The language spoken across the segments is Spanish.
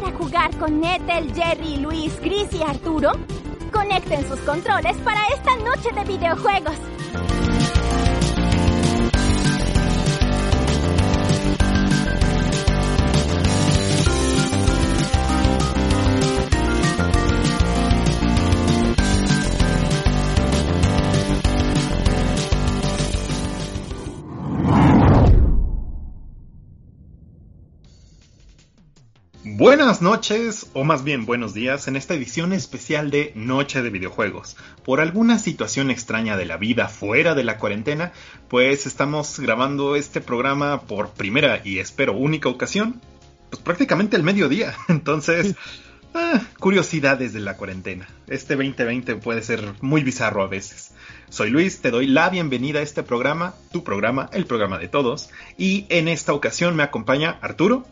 para jugar con Ethel, Jerry, Luis, Chris y Arturo? Conecten sus controles para esta noche de videojuegos. Buenas noches, o más bien buenos días, en esta edición especial de Noche de Videojuegos. Por alguna situación extraña de la vida fuera de la cuarentena, pues estamos grabando este programa por primera y espero única ocasión, pues prácticamente el mediodía. Entonces, ah, curiosidades de la cuarentena. Este 2020 puede ser muy bizarro a veces. Soy Luis, te doy la bienvenida a este programa, tu programa, el programa de todos, y en esta ocasión me acompaña Arturo.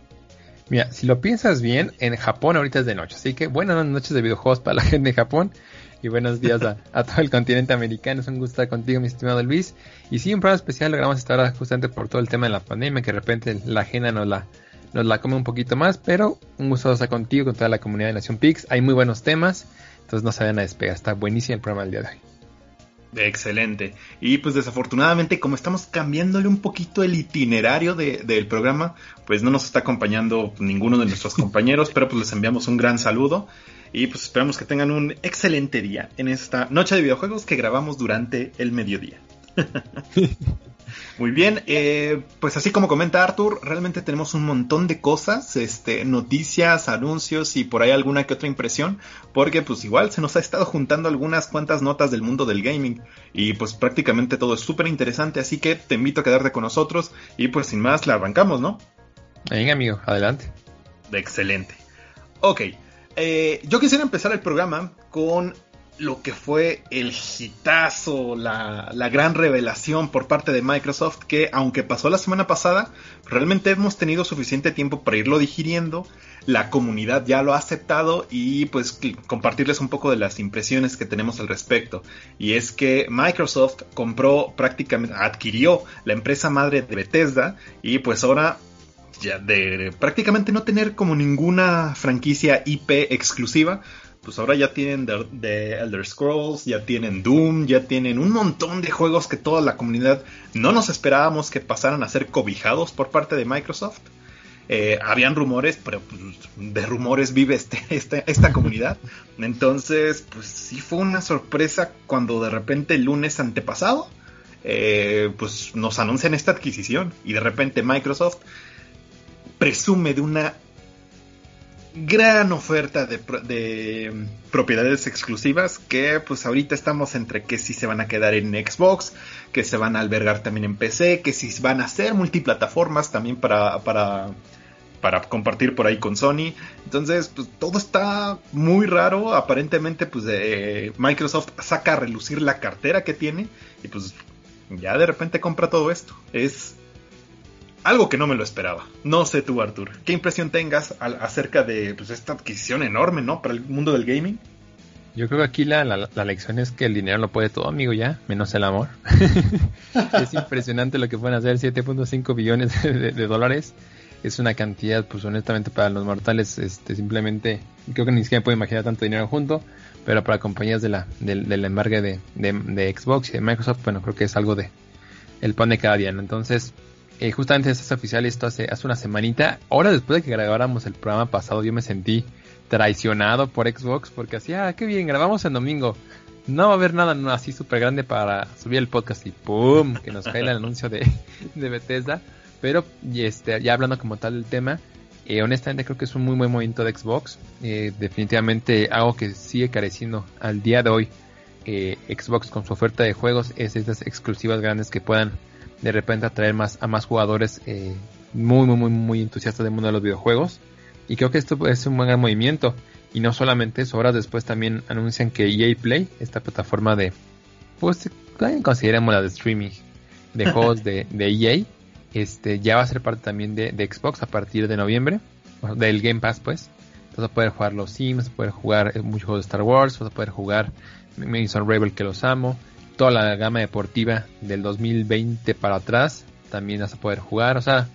Mira, si lo piensas bien, en Japón ahorita es de noche. Así que buenas noches de videojuegos para la gente de Japón. Y buenos días a, todo el continente americano. Es un gusto estar contigo, mi estimado Luis. Y sí, un programa especial lo grabamos esta hora justamente por todo el tema de la pandemia, que de repente la agenda nos la, nos la come un poquito más. Pero un gusto estar contigo, con toda la comunidad de Nación Pix. Hay muy buenos temas. Entonces no se vayan a despegar. Está buenísimo el programa del día de hoy. Excelente. Y pues desafortunadamente, como estamos cambiándole un poquito el itinerario del programa, pues no nos está acompañando ninguno de nuestros compañeros, pero pues les enviamos un gran saludo y pues esperamos que tengan un excelente día en esta noche de videojuegos que grabamos durante el mediodía. Muy bien, eh, pues así como comenta Arthur, realmente tenemos un montón de cosas, este, noticias, anuncios y por ahí alguna que otra impresión, porque pues igual se nos ha estado juntando algunas cuantas notas del mundo del gaming y pues prácticamente todo es súper interesante, así que te invito a quedarte con nosotros y pues sin más la arrancamos, ¿no? Venga amigo, adelante. Excelente. Ok, eh, yo quisiera empezar el programa con lo que fue el hitazo, la, la, gran revelación por parte de Microsoft, que aunque pasó la semana pasada, realmente hemos tenido suficiente tiempo para irlo digiriendo, la comunidad ya lo ha aceptado y pues compartirles un poco de las impresiones que tenemos al respecto. Y es que Microsoft compró prácticamente, adquirió la empresa madre de Bethesda y pues ahora ya de prácticamente no tener como ninguna franquicia IP exclusiva, pues ahora ya tienen The, Elder Scrolls, ya tienen Doom, ya tienen un montón de juegos que toda la comunidad no nos esperábamos que pasaran a ser cobijados por parte de Microsoft. Eh, habían rumores, pero pues, de rumores vive este, este, esta comunidad. Entonces, pues sí fue una sorpresa cuando de repente el lunes antepasado, eh, pues nos anuncian esta adquisición y de repente Microsoft presume de una gran oferta de, propiedades exclusivas que pues ahorita estamos entre que si se van a quedar en Xbox, que se van a albergar también en PC, que si van a ser multiplataformas también para, para, para compartir por ahí con Sony. Entonces pues todo está muy raro, aparentemente pues Microsoft saca a relucir la cartera que tiene y pues ya de repente compra todo esto. Es algo que no me lo esperaba. No sé tú, Artur, ¿qué impresión tengas acerca de pues, esta adquisición enorme, ¿no? Para el mundo del gaming. Yo creo que aquí la, la, lección es que el dinero lo puede todo, amigo, ya, menos el amor. es impresionante lo que pueden hacer, 7.5 billones de, dólares. Es una cantidad, pues honestamente, para los mortales, este, simplemente, creo que ni siquiera puedo imaginar tanto dinero junto, pero para compañías de la, del, del embargue de, de, Xbox y de Microsoft, bueno, creo que es algo de el pan de cada día, ¿no? Entonces, eh, justamente esto es oficial esto hace, hace una semanita. Ahora después de que grabáramos el programa pasado yo me sentí traicionado por Xbox porque así, ah, qué bien, grabamos el domingo. No va a haber nada así súper grande para subir el podcast y ¡pum! que nos cae el anuncio de, Bethesda. Pero este, ya hablando como tal del tema, eh, honestamente creo que es un muy buen movimiento de Xbox. Eh, definitivamente algo que sigue careciendo al día de hoy Xbox con su oferta de juegos es estas exclusivas grandes que puedan de repente atraer más a más jugadores eh, muy muy muy muy entusiastas del mundo de los videojuegos. Y creo que esto es un buen movimiento. Y no solamente eso horas después también anuncian que EA Play esta plataforma de pues consideremos la de streaming de juegos de, de, EA este ya va a ser parte también de, Xbox a partir de noviembre. Del Game Pass pues. Vas a poder jugar los Sims vas a poder jugar muchos juegos de Star Wars vas a poder jugar Mason Rebel que los amo toda la gama deportiva del 2020 para atrás también vas a poder jugar. O sea,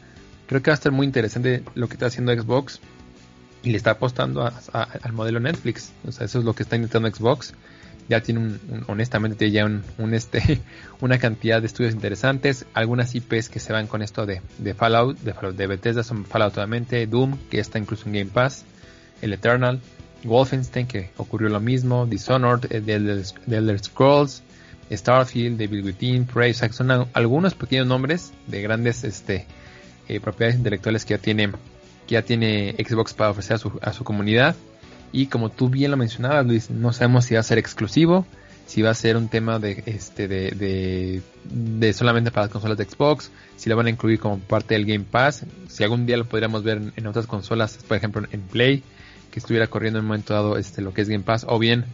creo que va a estar muy interesante lo que está haciendo Xbox. y le está apostando al modelo Netflix. O sea, eso es lo que está intentando Xbox. Ya tiene un, honestamente tiene ya un, este, una cantidad de estudios interesantes. Algunas IPs que se van con esto de, Fallout, de, de Bethesda son Fallout totalmente, Doom, que está incluso en Game Pass, el Eternal, Wolfenstein, que ocurrió lo mismo, Dishonored, eh, The Elder, Scrolls, Starfield, Devil Within, Prey, son algunos pequeños nombres de grandes este, eh, propiedades intelectuales que ya tiene ya tiene Xbox para ofrecer a su, a su comunidad. Y como tú bien lo mencionabas, Luis, no sabemos si va a ser exclusivo, si va a ser un tema de, este, de, de, solamente para las consolas de Xbox, si lo van a incluir como parte del Game Pass, si algún día lo podríamos ver en, otras consolas, por ejemplo en Play, que estuviera corriendo en un momento dado este, lo que es Game Pass, o bien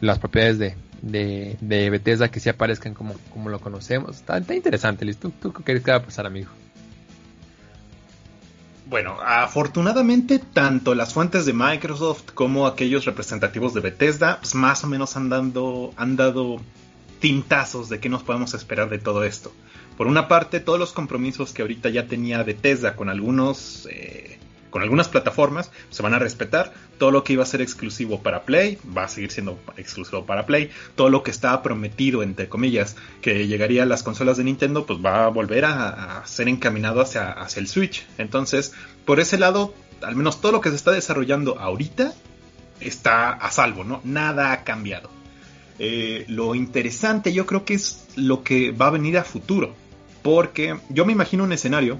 las propiedades de, de, de Bethesda que sí aparezcan como, como lo conocemos. Está, interesante, Luis. ¿Tú, ¿Tú, qué crees que va a pasar, amigo? Bueno, afortunadamente tanto las fuentes de Microsoft como aquellos representativos de Bethesda pues más o menos han, dando, han dado tintazos de qué nos podemos esperar de todo esto. Por una parte, todos los compromisos que ahorita ya tenía Bethesda con algunos eh, con algunas plataformas se van a respetar. Todo lo que iba a ser exclusivo para Play va a seguir siendo exclusivo para Play. Todo lo que estaba prometido, entre comillas, que llegaría a las consolas de Nintendo, pues va a volver a, ser encaminado hacia, hacia el Switch. Entonces, por ese lado, al menos todo lo que se está desarrollando ahorita está a salvo, ¿no? Nada ha cambiado. Eh, lo interesante yo creo que es lo que va a venir a futuro. Porque yo me imagino un escenario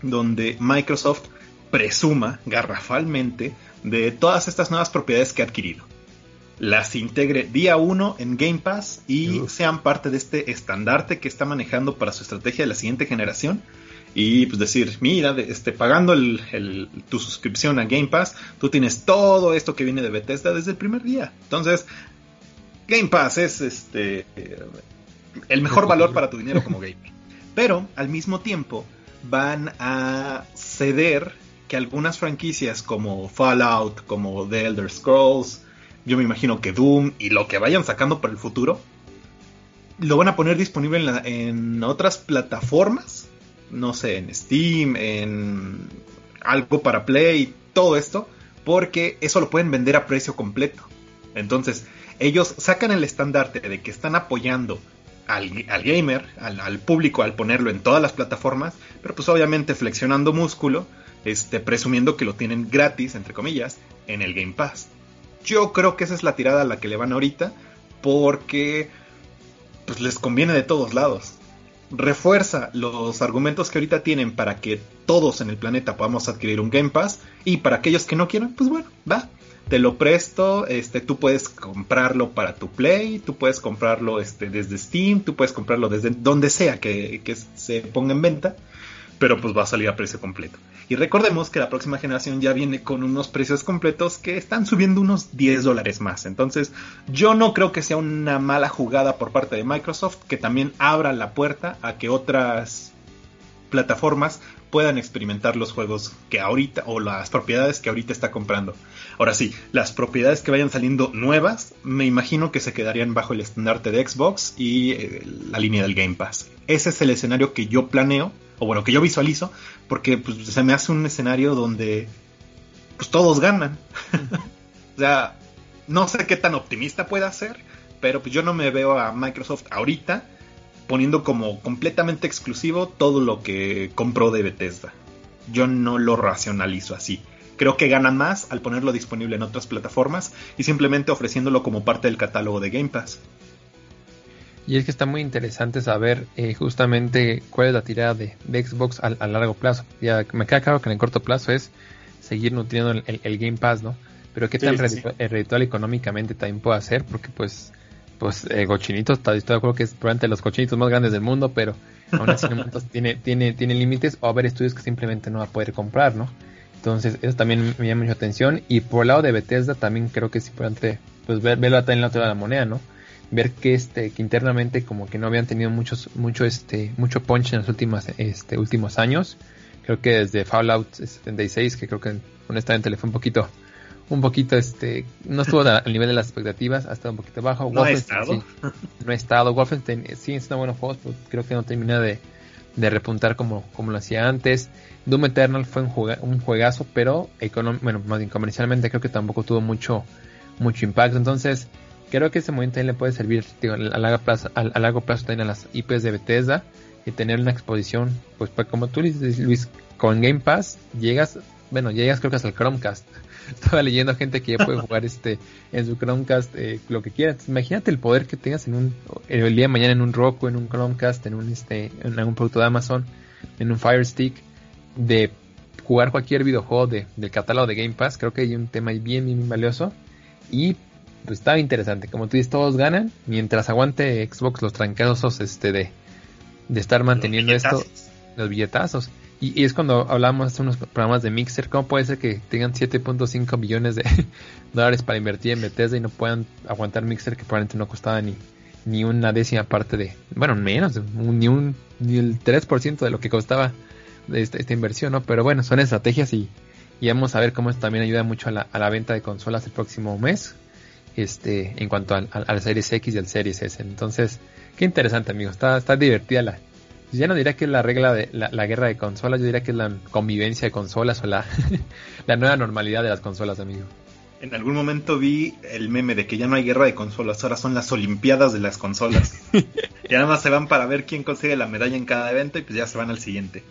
donde Microsoft presuma garrafalmente de todas estas nuevas propiedades que ha adquirido. Las integre día uno en Game Pass y sean parte de este estandarte que está manejando para su estrategia de la siguiente generación. Y pues decir, mira, este, pagando tu suscripción a Game Pass, tú tienes todo esto que viene de Bethesda desde el primer día. Entonces, Game Pass es este el mejor valor para tu dinero como gamer. Pero al mismo tiempo van a ceder que algunas franquicias como Fallout, como The Elder Scrolls, yo me imagino que Doom y lo que vayan sacando para el futuro, lo van a poner disponible en, otras plataformas, no sé, en Steam, en algo para Play, todo esto, porque eso lo pueden vender a precio completo. Entonces, ellos sacan el estandarte de que están apoyando al, gamer, al, al, público, al ponerlo en todas las plataformas, pero pues obviamente flexionando músculo este, presumiendo que lo tienen gratis, entre comillas, en el Game Pass. Yo creo que esa es la tirada a la que le van ahorita, porque pues les conviene de todos lados. Refuerza los argumentos que ahorita tienen para que todos en el planeta podamos adquirir un Game Pass y para aquellos que no quieran, pues bueno, va, te lo presto, este, tú puedes comprarlo para tu Play, tú puedes comprarlo este, desde Steam, tú puedes comprarlo desde donde sea que, que se ponga en venta, pero pues va a salir a precio completo. Y recordemos que la próxima generación ya viene con unos precios completos que están subiendo unos 10 dólares más. Entonces yo no creo que sea una mala jugada por parte de Microsoft que también abra la puerta a que otras plataformas puedan experimentar los juegos que ahorita o las propiedades que ahorita está comprando. Ahora sí, las propiedades que vayan saliendo nuevas, me imagino que se quedarían bajo el estandarte de Xbox y eh, la línea del Game Pass. Ese es el escenario que yo planeo o bueno, que yo visualizo, porque pues, se me hace un escenario donde pues todos ganan. o sea, no sé qué tan optimista pueda ser, pero pues yo no me veo a Microsoft ahorita poniendo como completamente exclusivo todo lo que compró de Bethesda. Yo no lo racionalizo así. Creo que gana más al ponerlo disponible en otras plataformas y simplemente ofreciéndolo como parte del catálogo de Game Pass. Y es que está muy interesante saber eh, justamente cuál es la tirada de, Xbox a, largo plazo. Ya me queda claro que en el corto plazo es seguir nutriendo el, Game Pass, ¿no? Pero qué tan reditual económicamente también puede hacer, porque pues, pues eh, Cochinitos, estoy de acuerdo que es probablemente los cochinitos más grandes del mundo, pero aún así tiene, tiene, tiene límites o haber estudios que simplemente no va a poder comprar, ¿no? Entonces, eso también me llama mucha atención. Y por el lado de Bethesda también creo que es importante pues ver, verlo en la otra de la moneda, ¿no? Ver que este que internamente como que no habían tenido muchos mucho este mucho punch en los últimos este últimos años creo que desde Fallout 76 que creo que honestamente le fue un poquito un poquito este no estuvo al nivel de las expectativas ha estado un poquito bajo no ha estado no ha estado Wolfenstein sí es una buena juego pero creo que no termina de, de repuntar como, como lo hacía antes. Doom Eternal fue un, un juegazo, pero bueno, más bien comercialmente creo que tampoco tuvo mucho, mucho impacto. Entonces, creo que ese momento le puede servir a, largo plazo, a, largo plazo también a las IPs de Bethesda y tener una exposición, pues como tú dices, Luis, con Game Pass llegas, bueno, llegas creo que hasta el Chromecast. Estaba leyendo gente que ya puede jugar este en su Chromecast eh, lo que quieras. Imagínate el poder que tengas en un el día de mañana en un Roku, en un Chromecast, en un este en algún producto de Amazon, en un Fire Stick de jugar cualquier videojuego de, del catálogo de Game Pass. Creo que hay un tema bien, bien, valioso. Y pues estaba interesante. Como tú dices, todos ganan. Mientras aguante Xbox los trancazos este de, de estar manteniendo esto, los billetazos. Y, es cuando hablamos de unos programas de Mixer, ¿cómo puede ser que tengan 7.5 millones de dólares para invertir en Bethesda y no puedan aguantar Mixer que probablemente no costaba ni, ni una décima parte de, bueno, menos, ni un ni el 3% de lo que costaba esta, esta inversión, ¿no? Pero bueno, son estrategias y, y vamos a ver cómo esto también ayuda mucho a la, a la venta de consolas el próximo mes, este, en cuanto al, al, Series X y al Series S. Entonces, qué interesante, amigo, está, está divertida la, ya no diría que es la regla de la, guerra de consolas, yo diría que es la convivencia de consolas o la, la nueva normalidad de las consolas, amigo. En algún momento vi el meme de que ya no hay guerra de consolas, ahora son las olimpiadas de las consolas. y nada más se van para ver quién consigue la medalla en cada evento y pues ya se van al siguiente.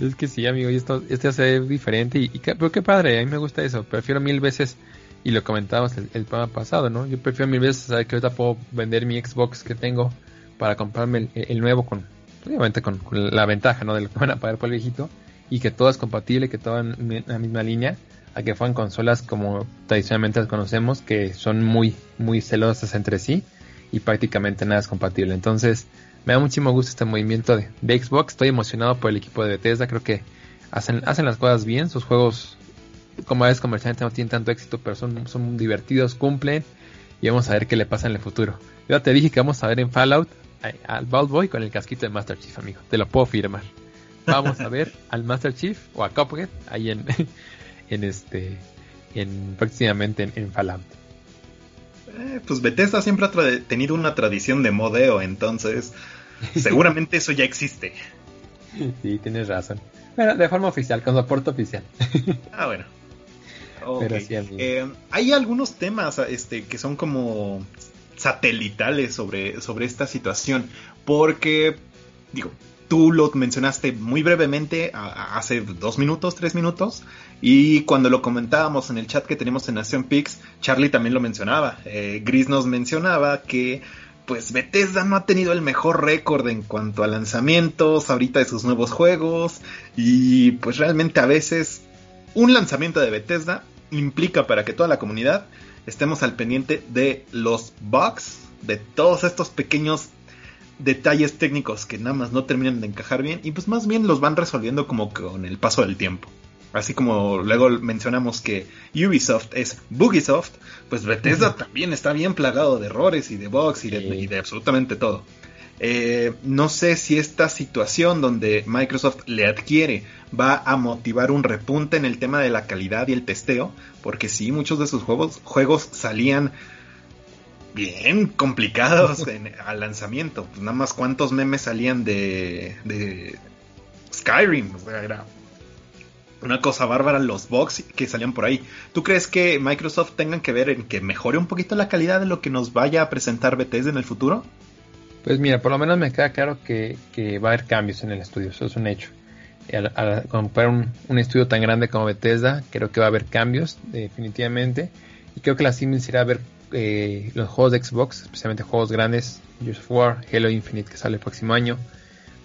Es que sí, amigo, y esto, esto hace diferente y, pero qué padre, a mí me gusta eso. Prefiero mil veces, y lo comentábamos el, programa pasado, ¿no? Yo prefiero mil veces saber que ahorita puedo vender mi Xbox que tengo para comprarme el, nuevo con, obviamente con, la ventaja, ¿no? De lo que van a pagar por el viejito y que todo es compatible, que todo en la misma línea, a que fueran consolas como tradicionalmente las conocemos, que son muy, muy celosas entre sí y prácticamente nada es compatible. Entonces, me da muchísimo gusto este movimiento de, Xbox. Estoy emocionado por el equipo de Bethesda. Creo que hacen, hacen las cosas bien. Sus juegos, como es comercialmente, no tienen tanto éxito, pero son, son divertidos, cumplen. Y vamos a ver qué le pasa en el futuro. Yo te dije que vamos a ver en Fallout al Bald Boy con el casquito de Master Chief, amigo. Te lo puedo firmar. Vamos a ver al Master Chief o a Cuphead ahí en, en este, en próximamente en Fallout. Eh, pues Bethesda siempre ha tenido una tradición de modeo, entonces seguramente eso ya existe. Sí, tienes razón. Bueno, de forma oficial, con soporte oficial. ah, bueno. Eh, hay algunos temas este, que son como satelitales sobre, sobre esta situación, porque, digo, tú lo mencionaste muy brevemente hace dos minutos, tres minutos, y cuando lo comentábamos en el chat que tenemos en Nación Pix, Charlie también lo mencionaba. Eh, Gris nos mencionaba que pues Bethesda no ha tenido el mejor récord en cuanto a lanzamientos ahorita de sus nuevos juegos y pues realmente a veces un lanzamiento de Bethesda implica para que toda la comunidad estemos al pendiente de los bugs, de todos estos pequeños detalles técnicos que nada más no terminan de encajar bien y pues más bien los van resolviendo como con el paso del tiempo. Así como luego mencionamos que Ubisoft es Bugisoft, pues Bethesda también está bien plagado de errores y de bugs y de, absolutamente todo. Eh, no sé si esta situación donde Microsoft le adquiere va a motivar un repunte en el tema de la calidad y el testeo, porque sí, muchos de sus juegos, juegos salían bien complicados al lanzamiento. Pues nada más cuántos memes salían de, de Skyrim. O era una cosa bárbara los bugs que salían por ahí. ¿Tú crees que Microsoft tenga que ver en que mejore un poquito la calidad de lo que nos vaya a presentar Bethesda en el futuro? Pues mira, por lo menos me queda claro que, va a haber cambios en el estudio, eso es un hecho. Al, comprar un, un, estudio tan grande como Bethesda, creo que va a haber cambios, definitivamente. Y creo que la Siemens irá a ver eh, los juegos de Xbox, especialmente juegos grandes, Gears of War, Halo Infinite que sale el próximo año,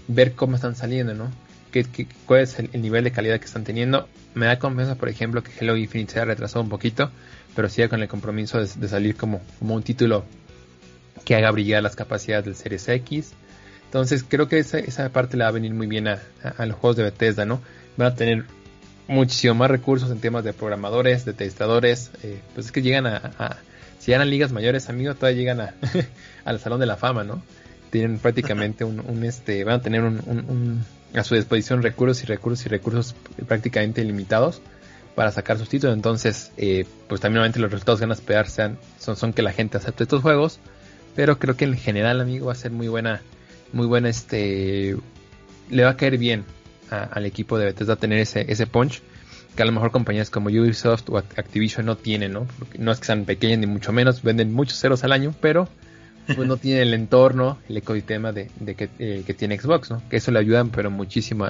ver cómo están saliendo, ¿no? ¿Qué, cuál es el, nivel de calidad que están teniendo? Me da confianza, por ejemplo, que Halo Infinite se ha retrasado un poquito, pero sigue con el compromiso de, salir como, como un título que haga brillar las capacidades del Series X. Entonces creo que esa, esa parte le va a venir muy bien a, los juegos de Bethesda, ¿no? Van a tener muchísimo más recursos en temas de programadores, de testadores, eh, pues es que llegan a, si eran ligas mayores, amigos, todavía llegan al Salón de la Fama, ¿no? Tienen prácticamente un, este, van a tener un, a su disposición recursos y recursos y recursos prácticamente ilimitados para sacar sus títulos. Entonces, eh, pues también obviamente los resultados que van a esperar son, son que la gente acepte estos juegos. Pero creo que en general, amigo, va a ser muy buena, muy buena este le va a caer bien al equipo de Bethesda tener ese, ese punch que a lo mejor compañías como Ubisoft o Activision no tienen, ¿no? Porque no es que sean pequeñas ni mucho menos, venden muchos ceros al año, pero pues no tienen el entorno, el ecosistema de, eh, que, tiene Xbox, ¿no? Que eso le ayuda pero muchísimo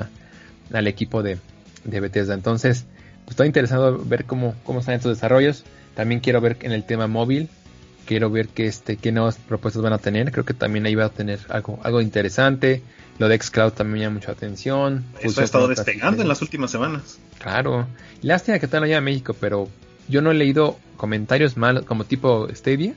al equipo de, de Bethesda. Entonces, pues estoy interesado ver cómo, cómo están estos desarrollos. También quiero ver en el tema móvil, quiero ver qué, este, qué nuevas propuestas van a tener. Creo que también ahí va a tener algo, algo interesante. Lo de Xcloud también me llama mucha atención. Eso ha estado despegando en las últimas semanas. Claro. Lástima que están allá en México, pero yo no he leído comentarios malos como tipo Stadia.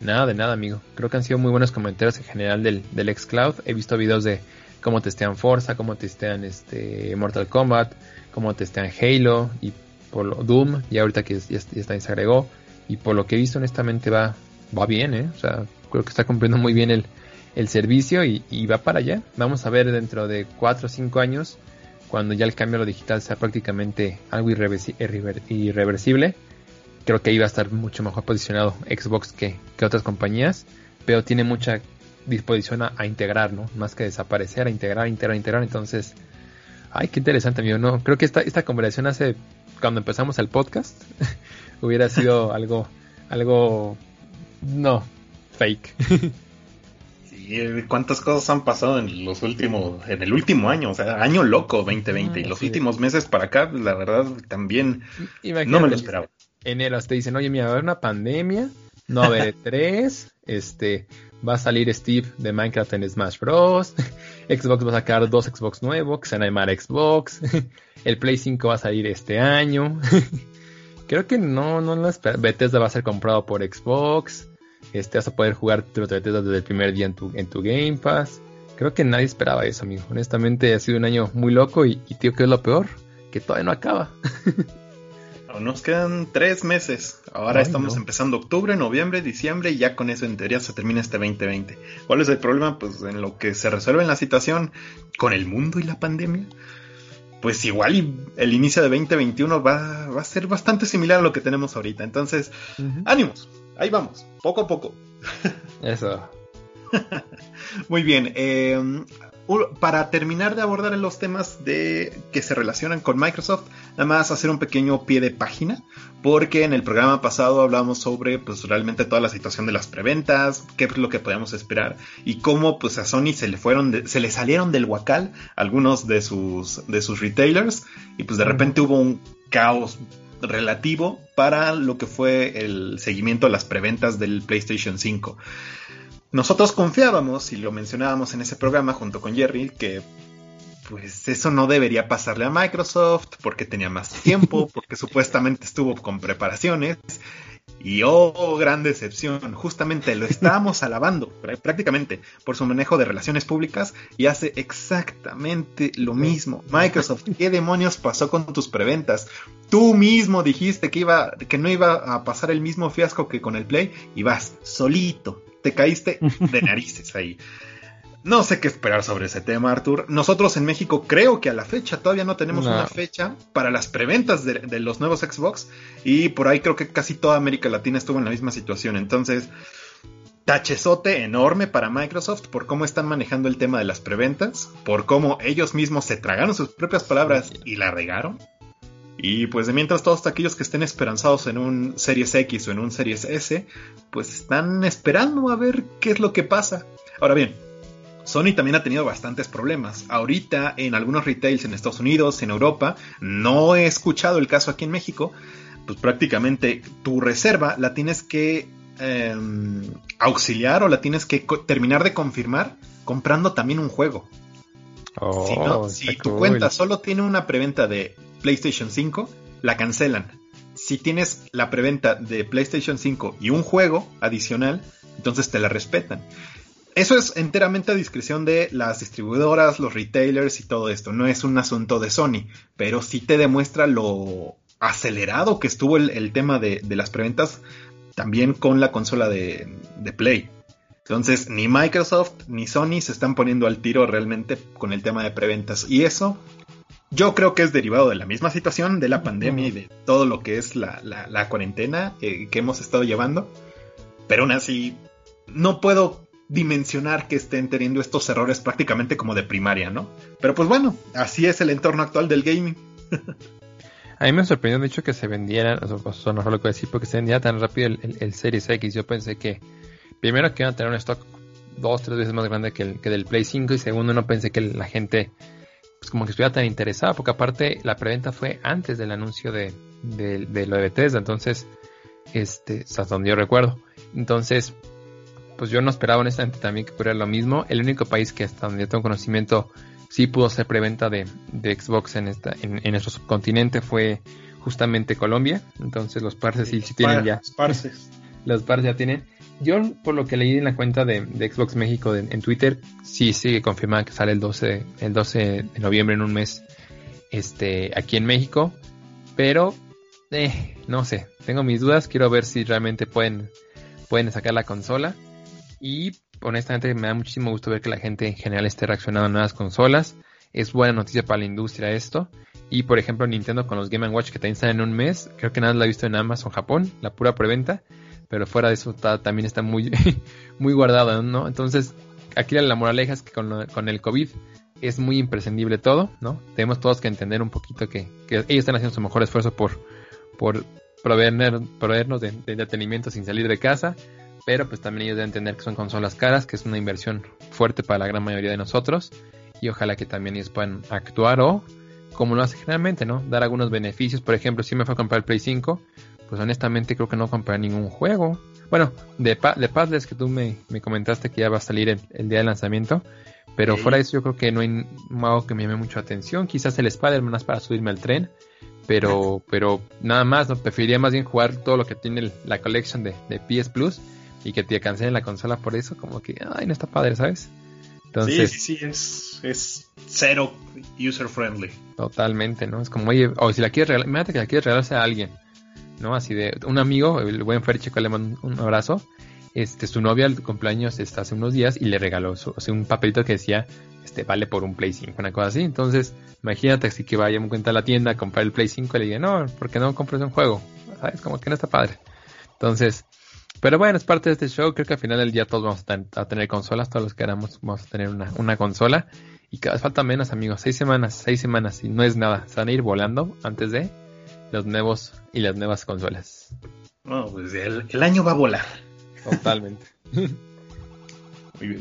Nada de nada, amigo. Creo que han sido muy buenos comentarios en general del, del Xcloud. He visto videos de cómo testean Forza, cómo testean este Mortal Kombat, cómo testean Halo y por Doom, y ahorita que ya, está, se agregó. Y por lo que he visto, honestamente va, va bien, ¿eh? O sea, creo que está cumpliendo muy bien el, el servicio y, va para allá. Vamos a ver dentro de 4 o 5 años, cuando ya el cambio a lo digital sea prácticamente algo irreversible. Creo que ahí va a estar mucho mejor posicionado Xbox que, otras compañías, pero tiene mucha disposición a, integrar, ¿no? Más que desaparecer, a integrar, integrar, integrar. Entonces, ay, qué interesante, amigo. No, creo que esta, esta conversación hace, cuando empezamos el podcast, hubiera sido algo, algo, no, fake. cuántas cosas han pasado en los últimos, en el último año, o sea, año loco 2020 y los últimos meses para acá, la verdad también no me lo esperaba. Enero te dicen, oye, mira, va a haber una pandemia, no va a haber tres, este, va a salir Steve de Minecraft en Smash Bros. Xbox va a sacar dos Xbox nuevos que se van a llamar Xbox. El Play 5 va a salir este año. Creo que no, no lo. Bethesda va a ser comprado por Xbox. Este, vas a poder jugar desde el primer día en tu, en tu Game Pass. Creo que nadie esperaba eso, amigo. Honestamente ha sido un año muy loco y, tío, ¿qué es lo peor? Que todavía no acaba. Nos quedan tres meses. Ahora estamos empezando octubre, noviembre, diciembre y ya con eso en teoría se termina este 2020. ¿Cuál es el problema? Pues en lo que se resuelve en la situación con el mundo y la pandemia. Pues igual el inicio de 2021 va, va a ser bastante similar a lo que tenemos ahorita. Entonces, ánimos, ahí vamos, poco a poco. Eso. Muy bien. Eh, para terminar de abordar los temas de que se relacionan con Microsoft, nada más hacer un pequeño pie de página, porque en el programa pasado hablamos sobre pues realmente toda la situación de las preventas, qué es lo que podíamos esperar y cómo pues a Sony se le fueron se le salieron del huacal algunos de sus de sus retailers y pues de repente hubo un caos relativo para lo que fue el seguimiento de las preventas del PlayStation 5. Nosotros confiábamos, y lo mencionábamos en ese programa junto con Jerry, que pues eso no debería pasarle a Microsoft porque tenía más tiempo, porque supuestamente estuvo con preparaciones. Y oh, gran decepción, justamente lo estábamos alabando prácticamente por su manejo de relaciones públicas y hace exactamente lo mismo. Microsoft, ¿qué demonios pasó con tus preventas? Tú mismo dijiste que iba que no iba a pasar el mismo fiasco que con el Play y vas solito te caíste de narices ahí. No sé qué esperar sobre ese tema, Artur. Nosotros en México creo que a la fecha todavía no tenemos una fecha para las preventas de, los nuevos Xbox y por ahí creo que casi toda América Latina estuvo en la misma situación. Entonces, tachezote enorme para Microsoft por cómo están manejando el tema de las preventas, por cómo ellos mismos se tragaron sus propias palabras y la regaron. Y pues de mientras todos aquellos que estén esperanzados en un Series X o en un Series S, pues están esperando a ver qué es lo que pasa. Ahora bien, Sony también ha tenido bastantes problemas. Ahorita en algunos retails en Estados Unidos, en Europa, no he escuchado el caso aquí en México, pues prácticamente tu reserva la tienes que em, auxiliar o la tienes que terminar de confirmar comprando también un juego. Oh, si, tu cuenta solo tiene una preventa de PlayStation 5, la cancelan. Si tienes la preventa de PlayStation 5 y un juego adicional, entonces te la respetan. Eso es enteramente a discreción de las distribuidoras, los retailers y todo esto. No es un asunto de Sony, pero sí te demuestra lo acelerado que estuvo el, tema de, las preventas también con la consola de, de Play. Entonces, ni Microsoft ni Sony se están poniendo al tiro realmente con el tema de preventas. Y eso yo creo que es derivado de la misma situación, de la pandemia y de todo lo que es la, cuarentena eh, que hemos estado llevando. Pero aún así, no puedo dimensionar que estén teniendo estos errores prácticamente como de primaria, ¿no? Pero pues bueno, así es el entorno actual del gaming. A mí me sorprendió, de hecho, que se vendiera, eso no lo que decir, porque se vendía tan rápido el, Series X. Yo pensé que, primero, que iban a tener un stock dos, tres veces más grande que el que del Play 5, y segundo, no pensé que la gente, pues como que estuviera tan interesada, porque aparte la preventa fue antes del anuncio de, de, lo de Bethesda, entonces, este, hasta donde yo recuerdo. Entonces, pues yo no esperaba honestamente también que fuera lo mismo. El único país que hasta donde yo tengo conocimiento sí pudo hacer preventa de, de Xbox en esta en, en, nuestro subcontinente fue justamente Colombia. Entonces los parces sí, sí tienen ya. Parces. los parces ya tienen. Yo, por lo que leí en la cuenta de, Xbox México en Twitter, sí sigue confirmada que sale el 12, el 12 de noviembre en un mes este, aquí en México. Pero, eh, no sé, tengo mis dudas. Quiero ver si realmente pueden, pueden sacar la consola. Y honestamente me da muchísimo gusto ver que la gente en general esté reaccionando a nuevas consolas. Es buena noticia para la industria esto. Y por ejemplo Nintendo con los Game Watch que también están en un mes. Creo que nada lo he visto en Amazon Japón, la pura preventa. Pero fuera de eso también está muy, muy guardado, ¿no? Entonces aquí la moraleja es que con, el COVID es muy imprescindible todo, ¿no? Tenemos todos que entender un poquito que, ellos están haciendo su mejor esfuerzo por, por proveernos de entretenimiento sin salir de casa pero pues también ellos deben entender que son consolas caras, que es una inversión fuerte para la gran mayoría de nosotros y ojalá que también ellos puedan actuar o como lo hace generalmente, ¿no? Dar algunos beneficios, por ejemplo, si me fue a comprar el Play 5, pues honestamente creo que no compré ningún juego. Bueno, de, de Padless que tú me, comentaste que ya va a salir el, día de lanzamiento, pero fuera de eso yo creo que no hay algo que me llame mucho atención, quizás el Spider-Man es para subirme al tren, pero, pero nada más, ¿no? preferiría más bien jugar todo lo que tiene la collection de, de PS Plus y que te cancelen la consola por eso, como que, ay, no está padre, ¿sabes? Entonces, sí, sí, sí, es, es cero user friendly. Totalmente, ¿no? Es como, oye, o si la quieres regalar, imagínate que la quieres regalarse a alguien, ¿no? Así de, un amigo, el buen Ferchico le mando un abrazo, este, su novia al cumpleaños está hace unos días y le regaló o sea, un papelito que decía, este, vale por un Play 5, una cosa así. Entonces, imagínate así que vaya a cuenta a la tienda a comprar el Play 5 y le diga, no, ¿por qué no compras un juego? ¿Sabes? Como que no está padre. Entonces, pero bueno, es parte de este show. Creo que al final del día todos vamos a, tener consolas. Todos los que queramos vamos a tener una, consola. Y cada vez falta menos, amigos. Seis semanas, seis semanas. Y no es nada. Se van a ir volando antes de los nuevos y las nuevas consolas. No, pues el, el año va a volar. Totalmente.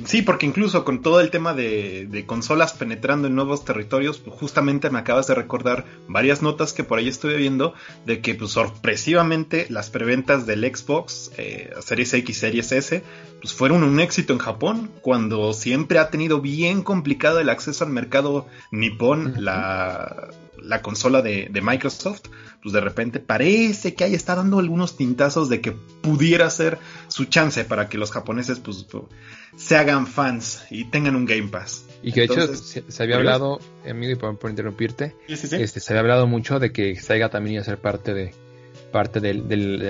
Sí, porque incluso con todo el tema de, consolas penetrando en nuevos territorios, pues justamente me acabas de recordar varias notas que por ahí estuve viendo de que pues sorpresivamente las preventas del Xbox eh, Series X, Series S, pues fueron un éxito en Japón, cuando siempre ha tenido bien complicado el acceso al mercado nipón, la, la, consola de, de Microsoft pues de repente parece que ahí está dando algunos tintazos de que pudiera ser su chance para que los japoneses pues, se hagan fans y tengan un Game Pass. Y que de hecho se, había hablado, amigo, y por, interrumpirte, Este, se había hablado mucho de que Sega también iba a ser parte de parte de,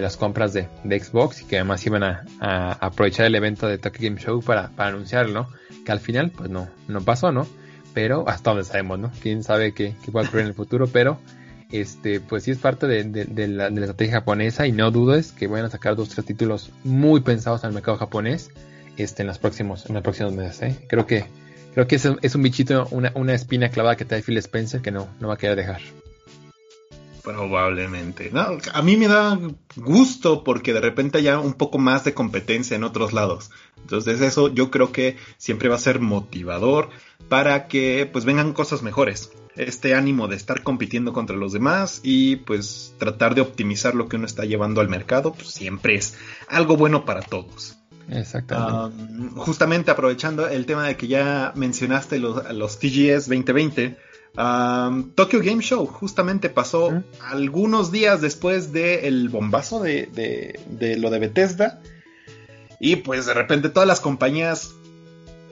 las compras de, Xbox y que además iban a, aprovechar el evento de Tokyo Game Show para, para anunciarlo, que al final pues no, no pasó, ¿no? Pero hasta donde sabemos, ¿no? Quién sabe qué, qué va a ocurrir en el futuro, pero este, pues sí es parte de, la, estrategia japonesa y no dudes que vayan a sacar dos tres títulos muy pensados al mercado japonés este, en, los próximos, en los próximos meses. ¿eh? Creo que creo que es, un bichito, una, espina clavada que trae Phil Spencer que no, no va a querer dejar. Probablemente. No, a mí me da gusto porque de repente haya un poco más de competencia en otros lados. Entonces eso yo creo que siempre va a ser motivador para que pues vengan cosas mejores este ánimo de estar compitiendo contra los demás y pues tratar de optimizar lo que uno está llevando al mercado, pues siempre es algo bueno para todos. Exactamente. justamente aprovechando el tema de que ya mencionaste los, los TGS 2020, Tokyo Game Show justamente pasó algunos días después del bombazo de, de, lo de Bethesda. Y pues de repente todas las compañías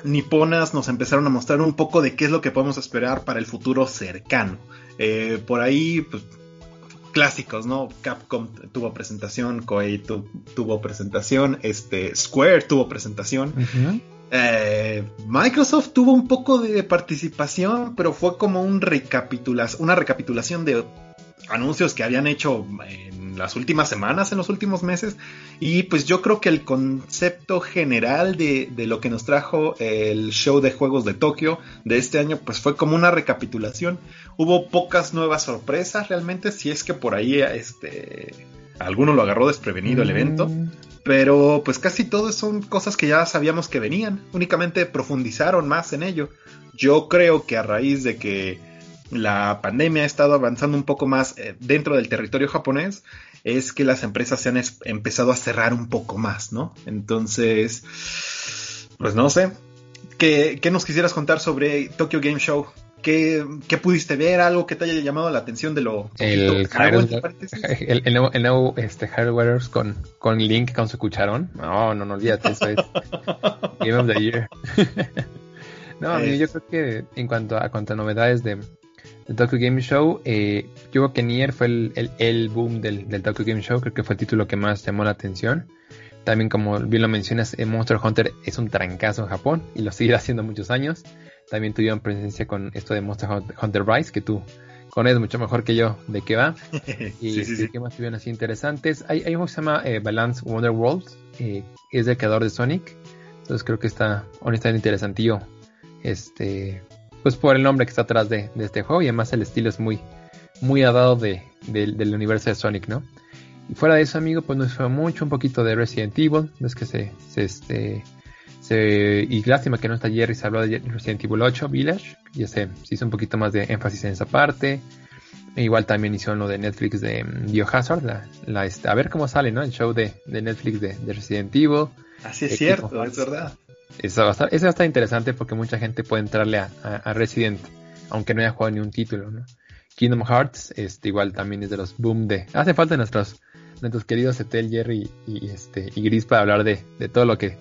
niponas nos empezaron a mostrar un poco de qué es lo que podemos esperar para el futuro cercano. Eh, por ahí, pues, clásicos, ¿no? Capcom tuvo presentación, Koei tuvo presentación, este, Square tuvo presentación. Eh, Microsoft tuvo un poco de participación, pero fue como un una recapitulación de anuncios que habían hecho en las últimas semanas, en los últimos meses. Y pues yo creo que el concepto general de, lo que nos trajo el show de juegos de Tokio de este año, pues fue como una recapitulación. Hubo pocas nuevas sorpresas realmente, si es que por ahí este, alguno lo agarró desprevenido el evento. Pero pues casi todo son cosas que ya sabíamos que venían, únicamente profundizaron más en ello. Yo creo que a raíz de que la pandemia ha estado avanzando un poco más eh, dentro del territorio japonés, es que las empresas se han empezado a cerrar un poco más, ¿no? Entonces, pues no sé. ¿Qué, nos quisieras contar sobre Tokyo Game Show? ¿Qué, pudiste ver? ¿Algo que te haya llamado la atención de lo... El, el, el, nuevo, el nuevo este, hardware con, con Link con su cucharón. No, no, no olvídate, eso es Game of the Year. no, yo creo que en cuanto a, cuanto a novedades de, el Tokyo Game Show. Eh, yo creo que Nier fue el, el, boom del, del, Tokyo Game Show, creo que fue el título que más llamó la atención. También, como bien lo mencionas, eh, Monster Hunter es un trancazo en Japón y lo seguirá haciendo muchos años. También tuvieron presencia con esto de Monster Hunter Rise, que tú conoces mucho mejor que yo de qué va. y sí, sí, que más tuvieron así interesantes. Hay, hay uno que se llama eh, Balance Wonder World, eh, es del creador de Sonic. Entonces creo que está honestamente interesantillo. Este, pues por el nombre que está atrás de, este juego y además el estilo es muy, muy adado de, del universo de Sonic, ¿no? Y fuera de eso, amigo, pues nos fue mucho un poquito de Resident Evil, es que se, se, este, se, y lástima que no está Jerry, se habló de Resident Evil 8 Village, ya se, se hizo un poquito más de énfasis en esa parte. E igual también hicieron lo de Netflix de mm, Biohazard, la, la, este, a ver cómo sale, ¿no? El show de, de Netflix de, de Resident Evil. Así es cierto, es verdad. Eso va, a estar, eso va a estar interesante porque mucha gente puede entrarle a, Resident, aunque no haya jugado ni un título, ¿no? Kingdom Hearts, este, igual también es de los boom de. Hace falta nuestros, nuestros queridos Etel, Jerry y, este, y Gris para hablar de, de, todo lo que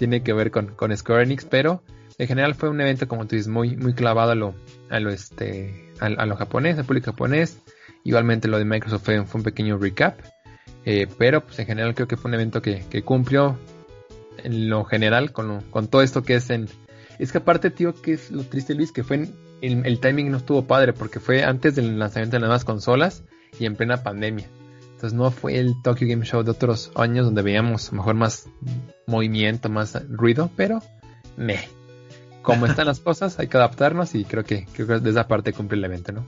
tiene que ver con, con Square Enix, pero en general fue un evento, como tú dices, muy, muy clavado a lo, a lo, este, a, lo japonés, al público japonés. Igualmente lo de Microsoft fue, un pequeño recap. Eh, pero pues en general creo que fue un evento que, que cumplió en lo general con, con todo esto que es en... Es que aparte, tío, que es lo triste, Luis, que fue en, el, timing no estuvo padre porque fue antes del lanzamiento de las nuevas consolas y en plena pandemia. Entonces no fue el Tokyo Game Show de otros años donde veíamos mejor más movimiento, más ruido, pero me. Como están las cosas, hay que adaptarnos y creo que, creo que de esa parte cumple el evento, ¿no?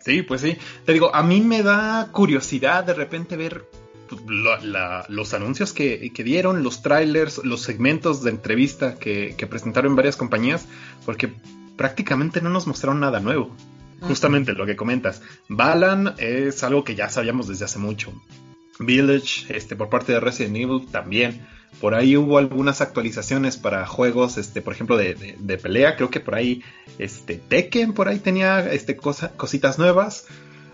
Sí, pues sí. Te digo, a mí me da curiosidad de repente ver los anuncios que, dieron, los trailers, los segmentos de entrevista que, presentaron varias compañías, porque prácticamente no nos mostraron nada nuevo. Justamente lo que comentas. Balan es algo que ya sabíamos desde hace mucho. Village, este, por parte de Resident Evil, también. Por ahí hubo algunas actualizaciones para juegos, este, por ejemplo, de, pelea. Creo que por ahí, este, Tekken por ahí tenía, este, cositas nuevas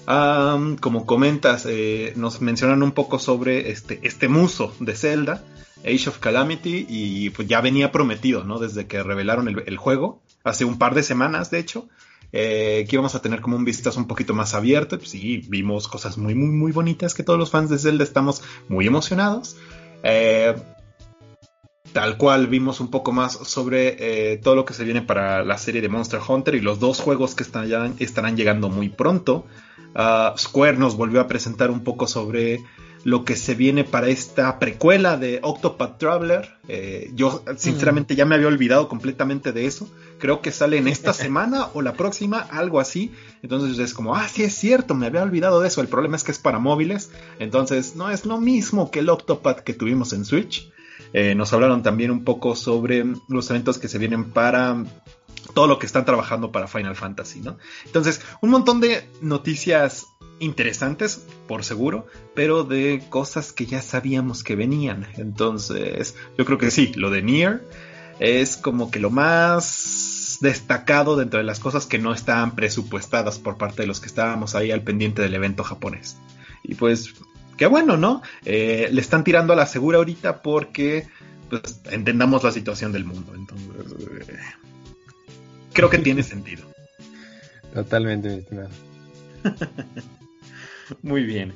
como comentas, eh, nos mencionan un poco sobre este, este muso de Zelda, Age of Calamity, y pues ya venía prometido, ¿no? Desde que revelaron el, juego, hace un par de semanas, de hecho, eh, que íbamos a tener como un vistazo un poquito más abierto. Pues sí, vimos cosas muy, muy, muy bonitas que todos los fans de Zelda estamos muy emocionados. Eh, tal cual vimos un poco más sobre todo lo que se viene para la serie de Monster Hunter y los dos juegos que están, estarán llegando muy pronto. Ah, Square nos volvió a presentar un poco sobre lo que se viene para esta precuela de Octopath Traveler. Eh, yo sinceramente ya me había olvidado completamente de eso. Creo que sale en esta semana o la próxima, algo así. Entonces es como, ah, sí es cierto, me había olvidado de eso. El problema es que es para móviles. Entonces no es lo mismo que el Octopath que tuvimos en Switch. Eh, nos hablaron también un poco sobre los eventos que se vienen para todo lo que están trabajando para Final Fantasy, ¿no? Entonces, un montón de noticias interesantes, por seguro, pero de cosas que ya sabíamos que venían. Entonces, yo creo que sí, lo de Nier es como que lo más destacado dentro de las cosas que no estaban presupuestadas por parte de los que estábamos ahí al pendiente del evento japonés. Y pues, qué bueno, ¿no? Eh, le están tirando a la segura ahorita porque pues, entendamos la situación del mundo. Entonces, eh, creo que tiene sentido. Totalmente, mi estimado. Muy bien.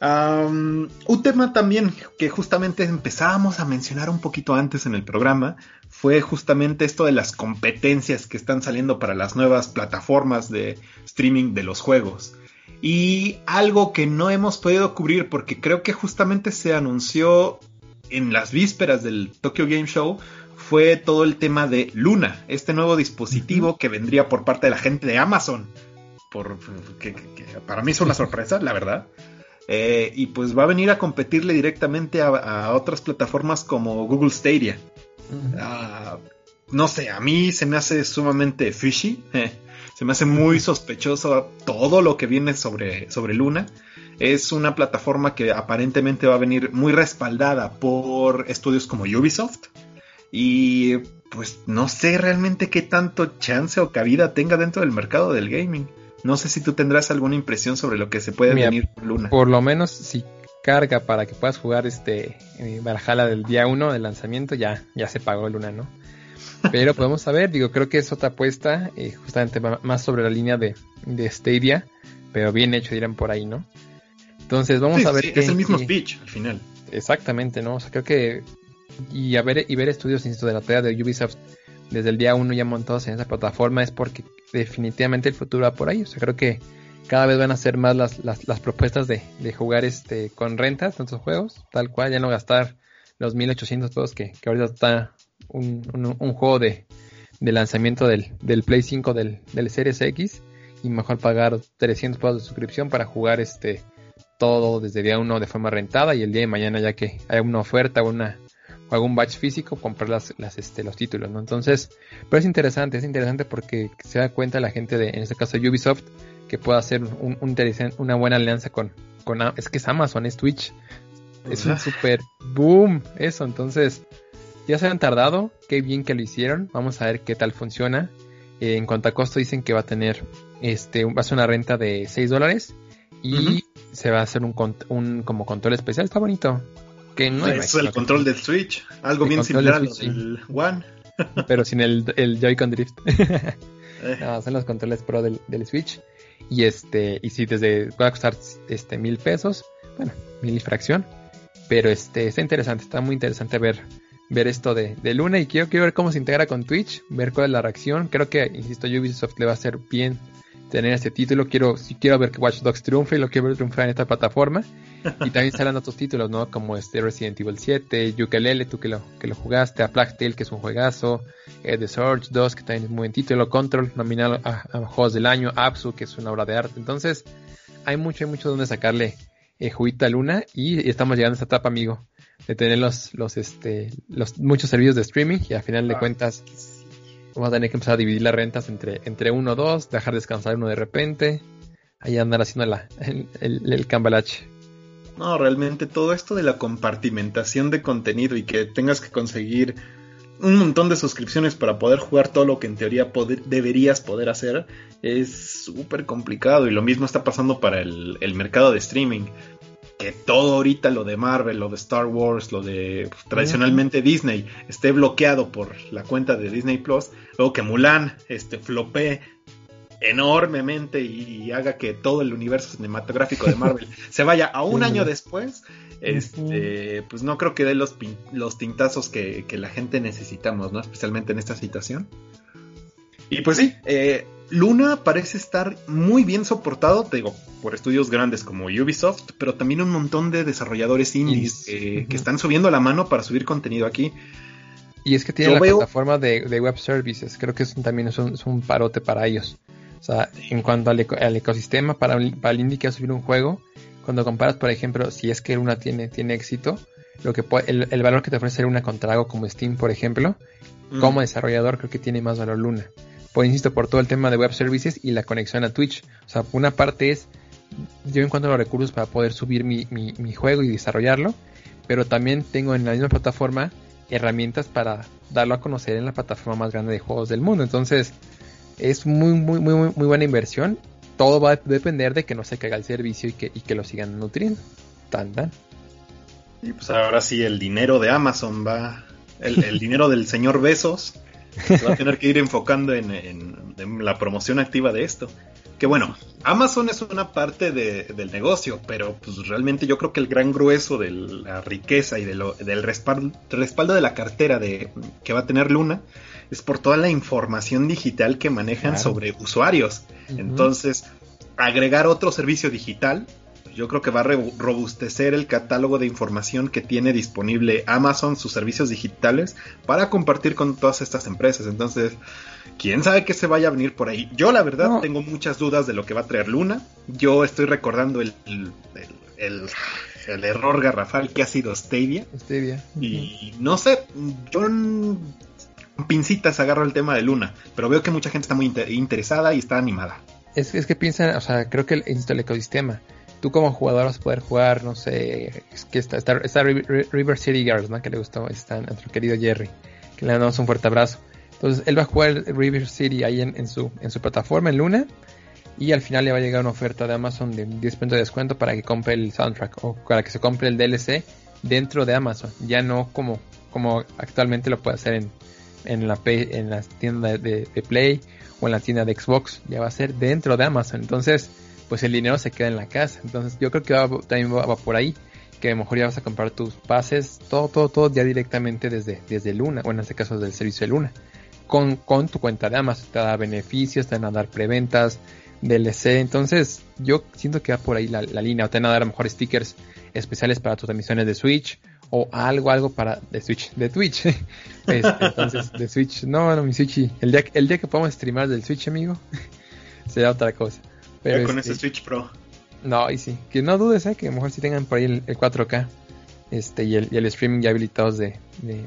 un tema también que justamente empezábamos a mencionar un poquito antes en el programa fue justamente esto de las competencias que están saliendo para las nuevas plataformas de streaming de los juegos. Y algo que no hemos podido cubrir porque creo que justamente se anunció en las vísperas del Tokyo Game Show fue todo el tema de Luna, este nuevo dispositivo que vendría por parte de la gente de Amazon. Por, que, para mí es una sorpresa, la verdad. Eh, y pues va a venir a competirle directamente a, otras plataformas como Google Stadia. Ah, no sé, a mí se me hace sumamente fishy. Eh, se me hace muy sospechoso todo lo que viene sobre, sobre Luna. Es una plataforma que aparentemente va a venir muy respaldada por estudios como Ubisoft. Y pues no sé realmente qué tanto chance o cabida tenga dentro del mercado del gaming. No sé si tú tendrás alguna impresión sobre lo que se puede venir por Luna. Por lo menos si carga para que puedas jugar este eh, del día 1 del lanzamiento, ya, ya se pagó Luna, ¿no? Pero podemos saber, digo, creo que es otra apuesta, eh, justamente más sobre la línea de, de Stadia, pero bien hecho dirán por ahí, ¿no? Entonces vamos a ver. Sí, es el mismo speech al final. Exactamente, ¿no? O sea, creo que. Y, a ver, y ver estudios, insisto, de la tarea de Ubisoft desde el día uno ya montados en esa plataforma es porque definitivamente el futuro va por ahí. O sea, creo que cada vez van a ser más las, las, propuestas de, de, jugar este con rentas nuestros juegos, tal cual, ya no gastar los 1800 pesos que, que ahorita está un, un, juego de, de lanzamiento del, del, Play 5 del, del Series X y mejor pagar 300 pesos de suscripción para jugar este todo desde día uno de forma rentada y el día de mañana ya que hay una oferta o una o algún batch físico comprar las, las este, los títulos no entonces pero es interesante es interesante porque se da cuenta la gente de en este caso Ubisoft que pueda hacer un, una buena alianza con, con es que es Amazon es Twitch. Es un super boom eso entonces ya se han tardado qué bien que lo hicieron vamos a ver qué tal funciona. Eh, en cuanto a costo dicen que va a tener este va a ser una renta de 6 dólares y se va a hacer un, un como control especial, está bonito. Que no es el control del Switch, algo bien similar al One. Pero sin el, el Joy-Con Drift. Eh. no, son los controles Pro del, Switch. Y este, y si desde va a costar este mil pesos, bueno, mil fracción. Pero este, está interesante, está muy interesante ver, ver esto de, de Luna. Y quiero, quiero ver cómo se integra con Twitch, ver cuál es la reacción. Creo que, insisto, Ubisoft le va a hacer bien tener este título. Quiero, si quiero ver que Watch Dogs triunfe, lo quiero ver triunfar en esta plataforma. Y también salen otros títulos, ¿no? Como este Resident Evil 7, Yooka-Laylee, tú que lo, que lo jugaste, a Plague Tale, que es un juegazo, eh, The Surge 2, que también es muy buen título, Control, nominado a, Juegos del Año, Absu, que es una obra de arte. Entonces, hay mucho, hay mucho donde sacarle eh, juguita Luna y, estamos llegando a esta etapa, amigo, de tener los, los, este, los muchos servicios de streaming y al final de ah, cuentas Vamos a tener que empezar a dividir las rentas entre, entre uno o dos, dejar descansar uno de repente. Ahí andar haciendo la, el, el, cambalache. No, realmente todo esto de la compartimentación de contenido y que tengas que conseguir un montón de suscripciones para poder jugar todo lo que en teoría deberías poder hacer es súper complicado. Y lo mismo está pasando para el, el, mercado de streaming que todo ahorita lo de Marvel, lo de Star Wars, lo de pues, tradicionalmente Disney esté bloqueado por la cuenta de Disney Plus, luego que Mulan este flopee enormemente y, haga que todo el universo cinematográfico de Marvel se vaya a un año después, este, pues no creo que dé los, los tintazos que, que la gente necesitamos, ¿no? Especialmente en esta situación. Y pues sí, eh, Luna parece estar muy bien soportado, te digo, por estudios grandes como Ubisoft, pero también un montón de desarrolladores indies que están subiendo la mano para subir contenido aquí. Y es que tiene la plataforma de, web services, creo que es, también es un, parote para ellos. O sea, en cuanto al, ecosistema para, para, el indie que va a subir un juego, cuando comparas, por ejemplo, si es que Luna tiene, tiene éxito, lo que el, el, valor que te ofrece Luna contra algo como Steam, por ejemplo, como desarrollador creo que tiene más valor Luna pues insisto, por todo el tema de web services y la conexión a Twitch. O sea, una parte es, yo encuentro los recursos para poder subir mi, mi, juego y desarrollarlo, pero también tengo en la misma plataforma herramientas para darlo a conocer en la plataforma más grande de juegos del mundo. Entonces, es muy, muy, muy, muy buena inversión. Todo va a depender de que no se caiga el servicio y que, y que lo sigan nutriendo. Tan, tan. Y pues ahora sí, el dinero de Amazon va. El, el dinero del señor Besos va a tener que ir enfocando en, la promoción activa de esto. Que bueno, Amazon es una parte del negocio, pero pues realmente yo creo que el gran grueso de la riqueza y de lo, del respaldo, respaldo de la cartera de, que va a tener Luna es por toda la información digital que manejan sobre usuarios. Entonces, agregar otro servicio digital. Yo creo que va a robustecer el catálogo de información que tiene disponible Amazon, sus servicios digitales, para compartir con todas estas empresas. Entonces, quién sabe qué se vaya a venir por ahí. Yo, la verdad, tengo muchas dudas de lo que va a traer Luna. Yo estoy recordando el, el, error garrafal que ha sido Stadia. Stadia. Y no sé, yo con pincitas agarro el tema de Luna, pero veo que mucha gente está muy interesada y está animada es, es que piensan, o sea, creo que el, el ecosistema. Tú como jugador vas a poder jugar, no sé, es que está, está, River City Girls, ¿no? Que le gustó, está nuestro querido Jerry, que le damos un fuerte abrazo. Entonces él va a jugar River City ahí en, su, en su plataforma en Luna y al final le va a llegar una oferta de Amazon de 10% de descuento para que compre el soundtrack o para que se compre el DLC dentro de Amazon, ya no como, como actualmente lo puede hacer en, en la en las tiendas de, de Play o en la tienda de Xbox, ya va a ser dentro de Amazon. Entonces, pues el dinero se queda en la casa. Entonces, yo creo que también va, por ahí, que a lo mejor ya vas a comprar tus pases, todo, todo, todo ya directamente desde, desde Luna, o en este caso del servicio de Luna, con, con tu cuenta de Amazon. Te da beneficios, te van a dar preventas, DLC. Entonces, yo siento que va por ahí la, la línea, o te van a dar a lo mejor stickers especiales para tus emisiones de Switch o algo, algo para de Switch, de Twitch. Este, entonces, de Switch, no, no, mi Switch, el día, el día que podamos streamar del Switch, amigo, será otra cosa. Pero con este, ese Switch Pro. No, y sí, que no dudes, ¿eh? que a lo mejor si tengan por ahí el, 4K este, y, el, y el streaming ya habilitados de,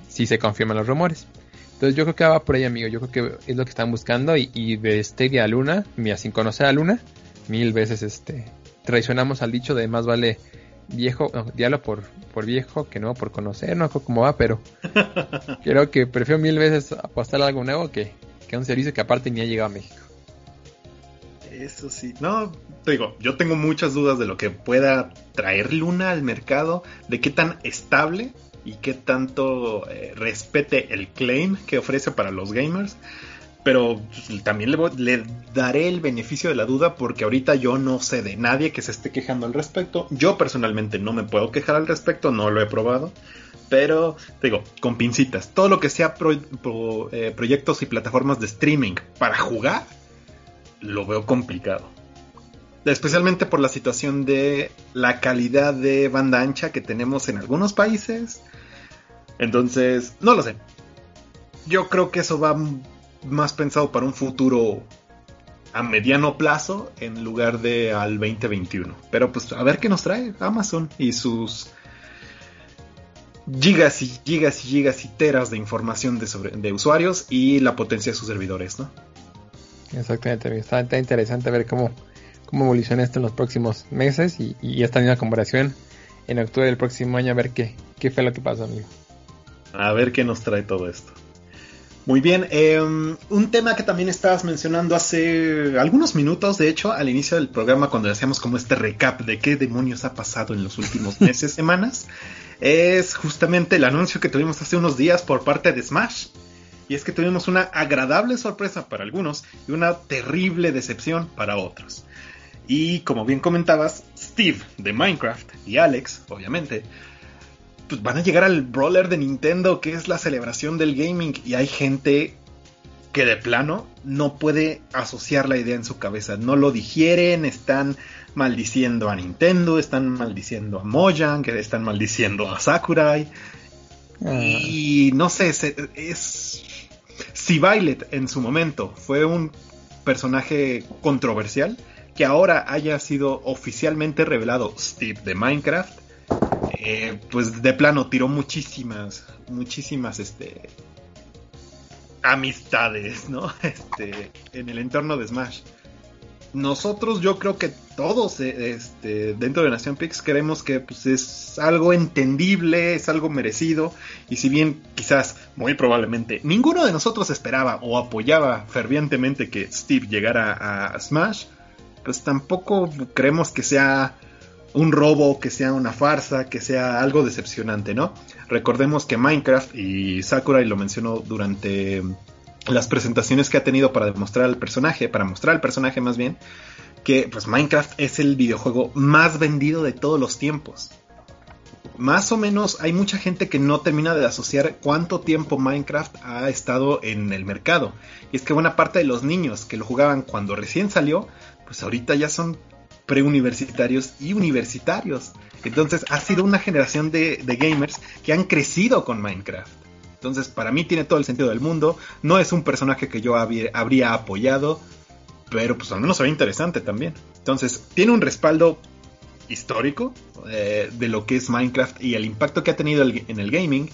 si se confirman los rumores. Entonces yo creo que va por ahí, amigo. Yo creo que es lo que están buscando. Y, y de Stadia a Luna, mira, sin conocer a Luna, mil veces este traicionamos al dicho de más vale viejo, no, diablo por, por viejo que no por conocer, no sé cómo va, pero creo que prefiero mil veces apostar a algo nuevo que, que a un servicio que aparte ni ha llegado a México. Eso sí, no, te digo, yo tengo muchas dudas de lo que pueda traer Luna al mercado, de qué tan estable y qué tanto eh, respete el claim que ofrece para los gamers pero también le, daré el beneficio de la duda porque ahorita yo no sé de nadie que se esté quejando al respecto. Yo personalmente no me puedo quejar al respecto, no lo he probado. Pero, digo, con pincitas, todo lo que sea eh, proyectos y plataformas de streaming para jugar, lo veo complicado. Especialmente por la situación de la calidad de banda ancha que tenemos en algunos países. Entonces, no lo sé. Yo creo que eso va más pensado para un futuro a mediano plazo en lugar de al 2021. Pero pues a ver qué nos trae Amazon y sus gigas y gigas y gigas y teras de información de, de usuarios y la potencia de sus servidores, ¿no? Exactamente, está, está interesante ver cómo, cómo evoluciona esto en los próximos meses y, y esta misma comparación en octubre del próximo año a ver qué, qué fue lo que pasó, amigo. A ver qué nos trae todo esto. Muy bien, em, un tema que también estabas mencionando hace algunos minutos, de hecho, al inicio del programa, cuando hacíamos como este recap de qué demonios ha pasado en los últimos meses, semanas, es justamente el anuncio que tuvimos hace unos días por parte de Smash. Y es que tuvimos una agradable sorpresa para algunos y una terrible decepción para otros. Y como bien comentabas, Steve de Minecraft y Alex, obviamente, pues van a llegar al brawler de Nintendo, que es la celebración del gaming, y hay gente que de plano no puede asociar la idea en su cabeza, no lo digieren, están maldiciendo a Nintendo, están maldiciendo a Mojang, están maldiciendo a Sakurai. Ah. Y no sé, es... Si Violet en su momento fue un personaje controversial, que ahora haya sido oficialmente revelado Steve de Minecraft, eh, pues de plano tiró muchísimas, muchísimas, este, amistades, ¿no? Este, en el entorno de Smash. Nosotros, yo creo que todos, eh, este, dentro de Nación Pix, creemos que pues, es algo entendible, es algo merecido, y si bien quizás, muy probablemente, ninguno de nosotros esperaba o apoyaba fervientemente que Steve llegara a Smash, pues tampoco creemos que sea un robo, que sea una farsa, que sea algo decepcionante, ¿no? Recordemos que Minecraft, y Sakurai lo mencionó durante las presentaciones que ha tenido para demostrar el personaje, para mostrar el personaje más bien, que pues Minecraft es el videojuego más vendido de todos los tiempos. más o menos hay mucha gente que no termina de asociar cuánto tiempo Minecraft ha estado en el mercado. Y es que buena parte de los niños que lo jugaban cuando recién salió, pues ahorita ya son preuniversitarios y universitarios. Entonces ha sido una generación de, gamers que han crecido con Minecraft. Entonces para mí tiene todo el sentido del mundo. No es un personaje que yo habría apoyado, pero pues al menos se interesante también. Entonces tiene un respaldo histórico eh, de lo que es Minecraft y el impacto que ha tenido en el gaming.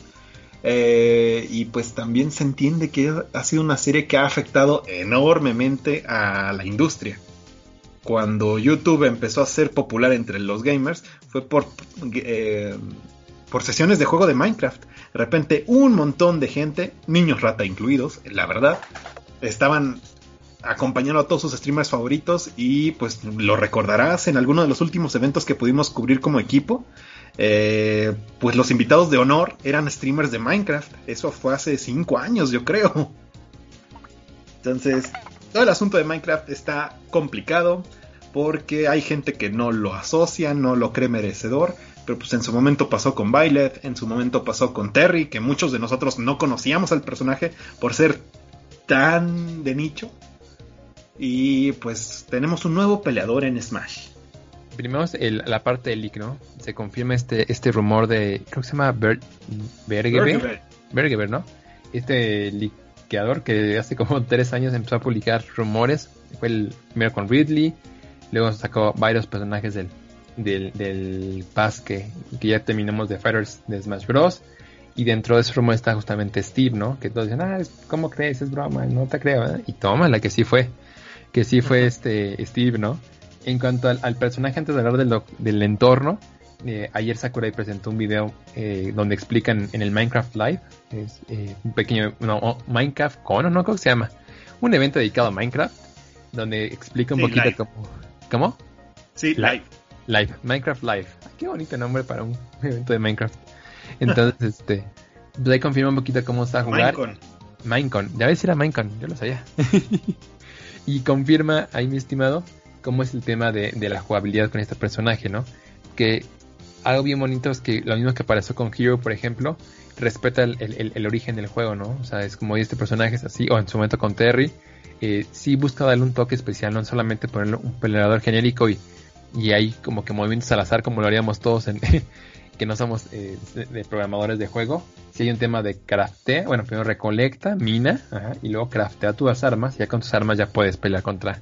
Eh, y pues también se entiende que ha sido una serie que ha afectado enormemente a la industria. Cuando YouTube empezó a ser popular entre los gamers fue por, eh, por sesiones de juego de Minecraft. De repente un montón de gente, niños rata incluidos, la verdad, estaban acompañando a todos sus streamers favoritos y pues lo recordarás en alguno de los últimos eventos que pudimos cubrir como equipo. Eh, pues los invitados de honor eran streamers de Minecraft. Eso fue hace 5 años, yo creo. Entonces, todo el asunto de Minecraft está complicado porque hay gente que no lo asocia, no lo cree merecedor. Pero pues en su momento pasó con Violet, en su momento pasó con Terry, que muchos de nosotros no conocíamos al personaje por ser tan de nicho. Y pues tenemos un nuevo peleador en Smash. Primero la parte del leak, ¿no? Se confirma este, este rumor de. Creo que se llama Ber, Bergever. ¿no? Este liqueador que hace como tres años empezó a publicar rumores. Fue el primero con Ridley. Luego sacó varios personajes del, del, del pass que, que ya terminamos de Fighters de Smash Bros. Y dentro de ese rumor está justamente Steve, ¿no? Que todos dicen, ah, ¿cómo crees? Es broma, no te creo. ¿eh? Y toma, la que sí fue que sí fue este Steve, ¿no? En cuanto al, personaje, antes de hablar del, del entorno, eh, ayer Sakurai presentó un video eh, donde explican en el Minecraft Live, es eh, un pequeño, no, Minecraft Con, ¿no? ¿Cómo se llama? Un evento dedicado a Minecraft, donde explica un poquito cómo... ¿Cómo? Sí, live. Live, Minecraft Live. qué bonito nombre para un evento de Minecraft. Entonces, este, ahí confirma un poquito cómo está a jugar. Minecon. Minecon, ya ves si era Minecon, yo lo sabía. Y confirma ahí, mi estimado, cómo es el tema de, la jugabilidad con este personaje, ¿no? Que algo bien bonito es que lo mismo que apareció con Hero, por ejemplo, respeta el, origen del juego, ¿no? O sea, es como este personaje es así, o en su momento con Terry, eh, sí busca darle un toque especial, no solamente ponerle un peleador genérico y, y hay como que movimientos al azar como lo haríamos todos en, que no somos eh, programadores de juego, si hay un tema de craftea, bueno, primero recolecta, mina, y luego craftea tus armas, ya con tus armas ya puedes pelear contra,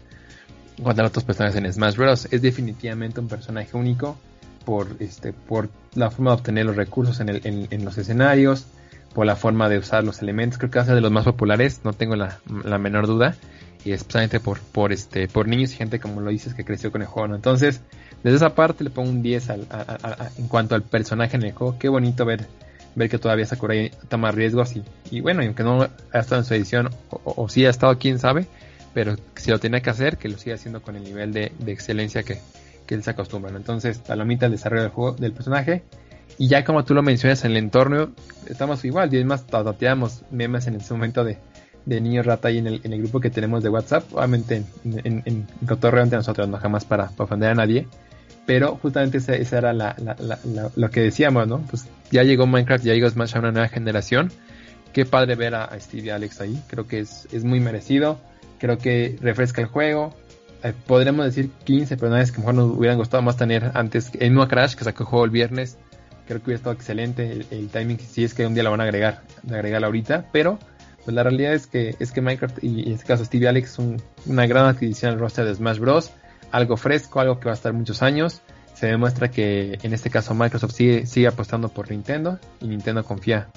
contra otros personajes en Smash Bros. Es definitivamente un personaje único por, este, por la forma de obtener los recursos en, el, en, los escenarios, por la forma de usar los elementos, creo que va a ser de los más populares, no tengo la menor duda, y especialmente por, por, este, por niños y gente como lo dices que creció con el juego, Entonces, desde esa parte le pongo un 10 al, en cuanto al personaje en el juego. Qué bonito ver, ver que todavía Sakurai toma riesgos y, y bueno, aunque no ha estado en su edición o, si ha estado, quién sabe, pero si lo tiene que hacer, que lo siga haciendo con el nivel de, excelencia que, que, él se acostumbra. Entonces, palomita el desarrollo del juego del personaje. Y ya como tú lo mencionas en el entorno, estamos igual, y además tateamos memes en ese momento de, de niño rata ahí en el, en el grupo que tenemos de WhatsApp, obviamente en, en, en cotorreo entre nosotros, no jamás para, para ofender a nadie, pero justamente esa, esa era la, lo que decíamos, ¿no? Pues ya llegó Minecraft, ya llegó Smash a una nueva generación. Qué padre ver a, Steve y Alex ahí. Creo que es, es muy merecido. Creo que refresca el juego. Eh, decir 15 personajes que mejor nos hubieran gustado más tener antes. El mismo Crash que sacó el juego el viernes. Creo que hubiera estado excelente. El, timing, si es que un día lo van a agregar, agregar ahorita. Pero pues la realidad es que, es que Minecraft y en este caso Steve Alex son una gran adquisición al roster de Smash Bros algo fresco, algo que va a estar muchos años. Se demuestra que en este caso Microsoft sigue, sigue apostando por Nintendo y Nintendo confía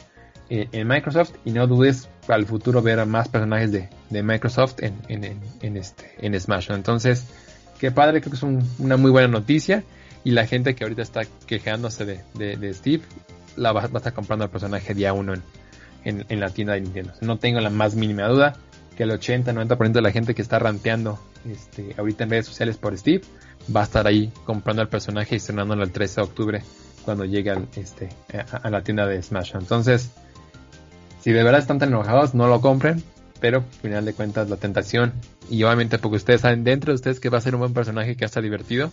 eh, en Microsoft y no dudes el futuro ver a más personajes de, de Microsoft en, en, en, este, en Smash. Entonces, qué padre, creo que es una muy buena noticia y la gente que ahorita está quejándose de, de, Steve la va, a estar comprando el personaje día uno en, en, la tienda de Nintendo. No tengo la más mínima duda que el 80-90% de la gente que está ranteando este, ahorita en redes sociales por Steve va a estar ahí comprando el personaje y estrenándolo el 13 de octubre cuando llegue este, a, la tienda de Smash. Entonces, si de verdad están tan enojados, no lo compren, pero al final de cuentas la tentación y obviamente porque ustedes saben dentro de ustedes que va a ser un buen personaje que está divertido,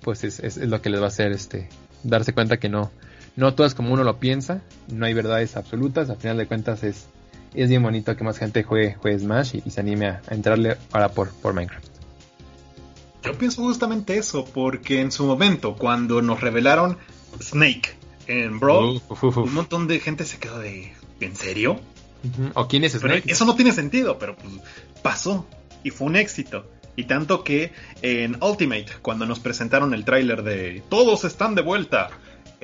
pues es, es, lo que les va a hacer este darse cuenta que no no todo es como uno lo piensa, no hay verdades absolutas, al final de cuentas es, es bien bonito que más gente juegue, juegue Smash y, se anime a, entrarle ahora por, por Minecraft. Yo pienso justamente eso, porque en su momento, cuando nos revelaron Snake en Brawl, un montón de gente se quedó de, ¿en serio? ¿O quién es Snake? eso no tiene sentido, pero pues, pasó y fue un éxito. Y tanto que en Ultimate, cuando nos presentaron el tráiler de Todos están de vuelta,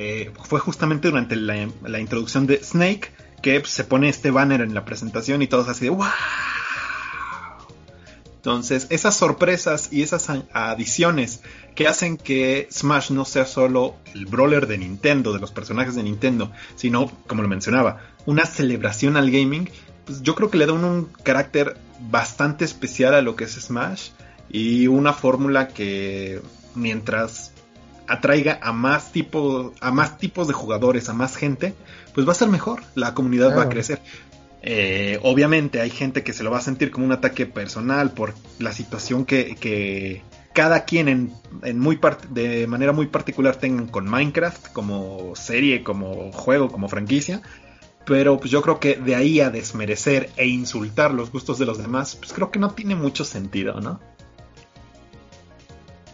eh, fue justamente durante la, introducción de Snake que se pone este banner en la presentación y todos así de ¡Wow! Entonces, esas sorpresas y esas adiciones que hacen que Smash no sea solo el brawler de Nintendo, de los personajes de Nintendo, sino, como lo mencionaba, una celebración al gaming, pues yo creo que le da un carácter bastante especial a lo que es Smash y una fórmula que mientras atraiga a más tipos a más tipos de jugadores, a más gente, pues va a ser mejor, la comunidad va a crecer. Eh, obviamente hay gente que se lo va a sentir como un ataque personal por la situación que, cada quien en, en muy de manera muy particular tengan con Minecraft como serie, como juego, como franquicia. Pero pues yo creo que de ahí a desmerecer e insultar los gustos de los demás, pues creo que no tiene mucho sentido, ¿no?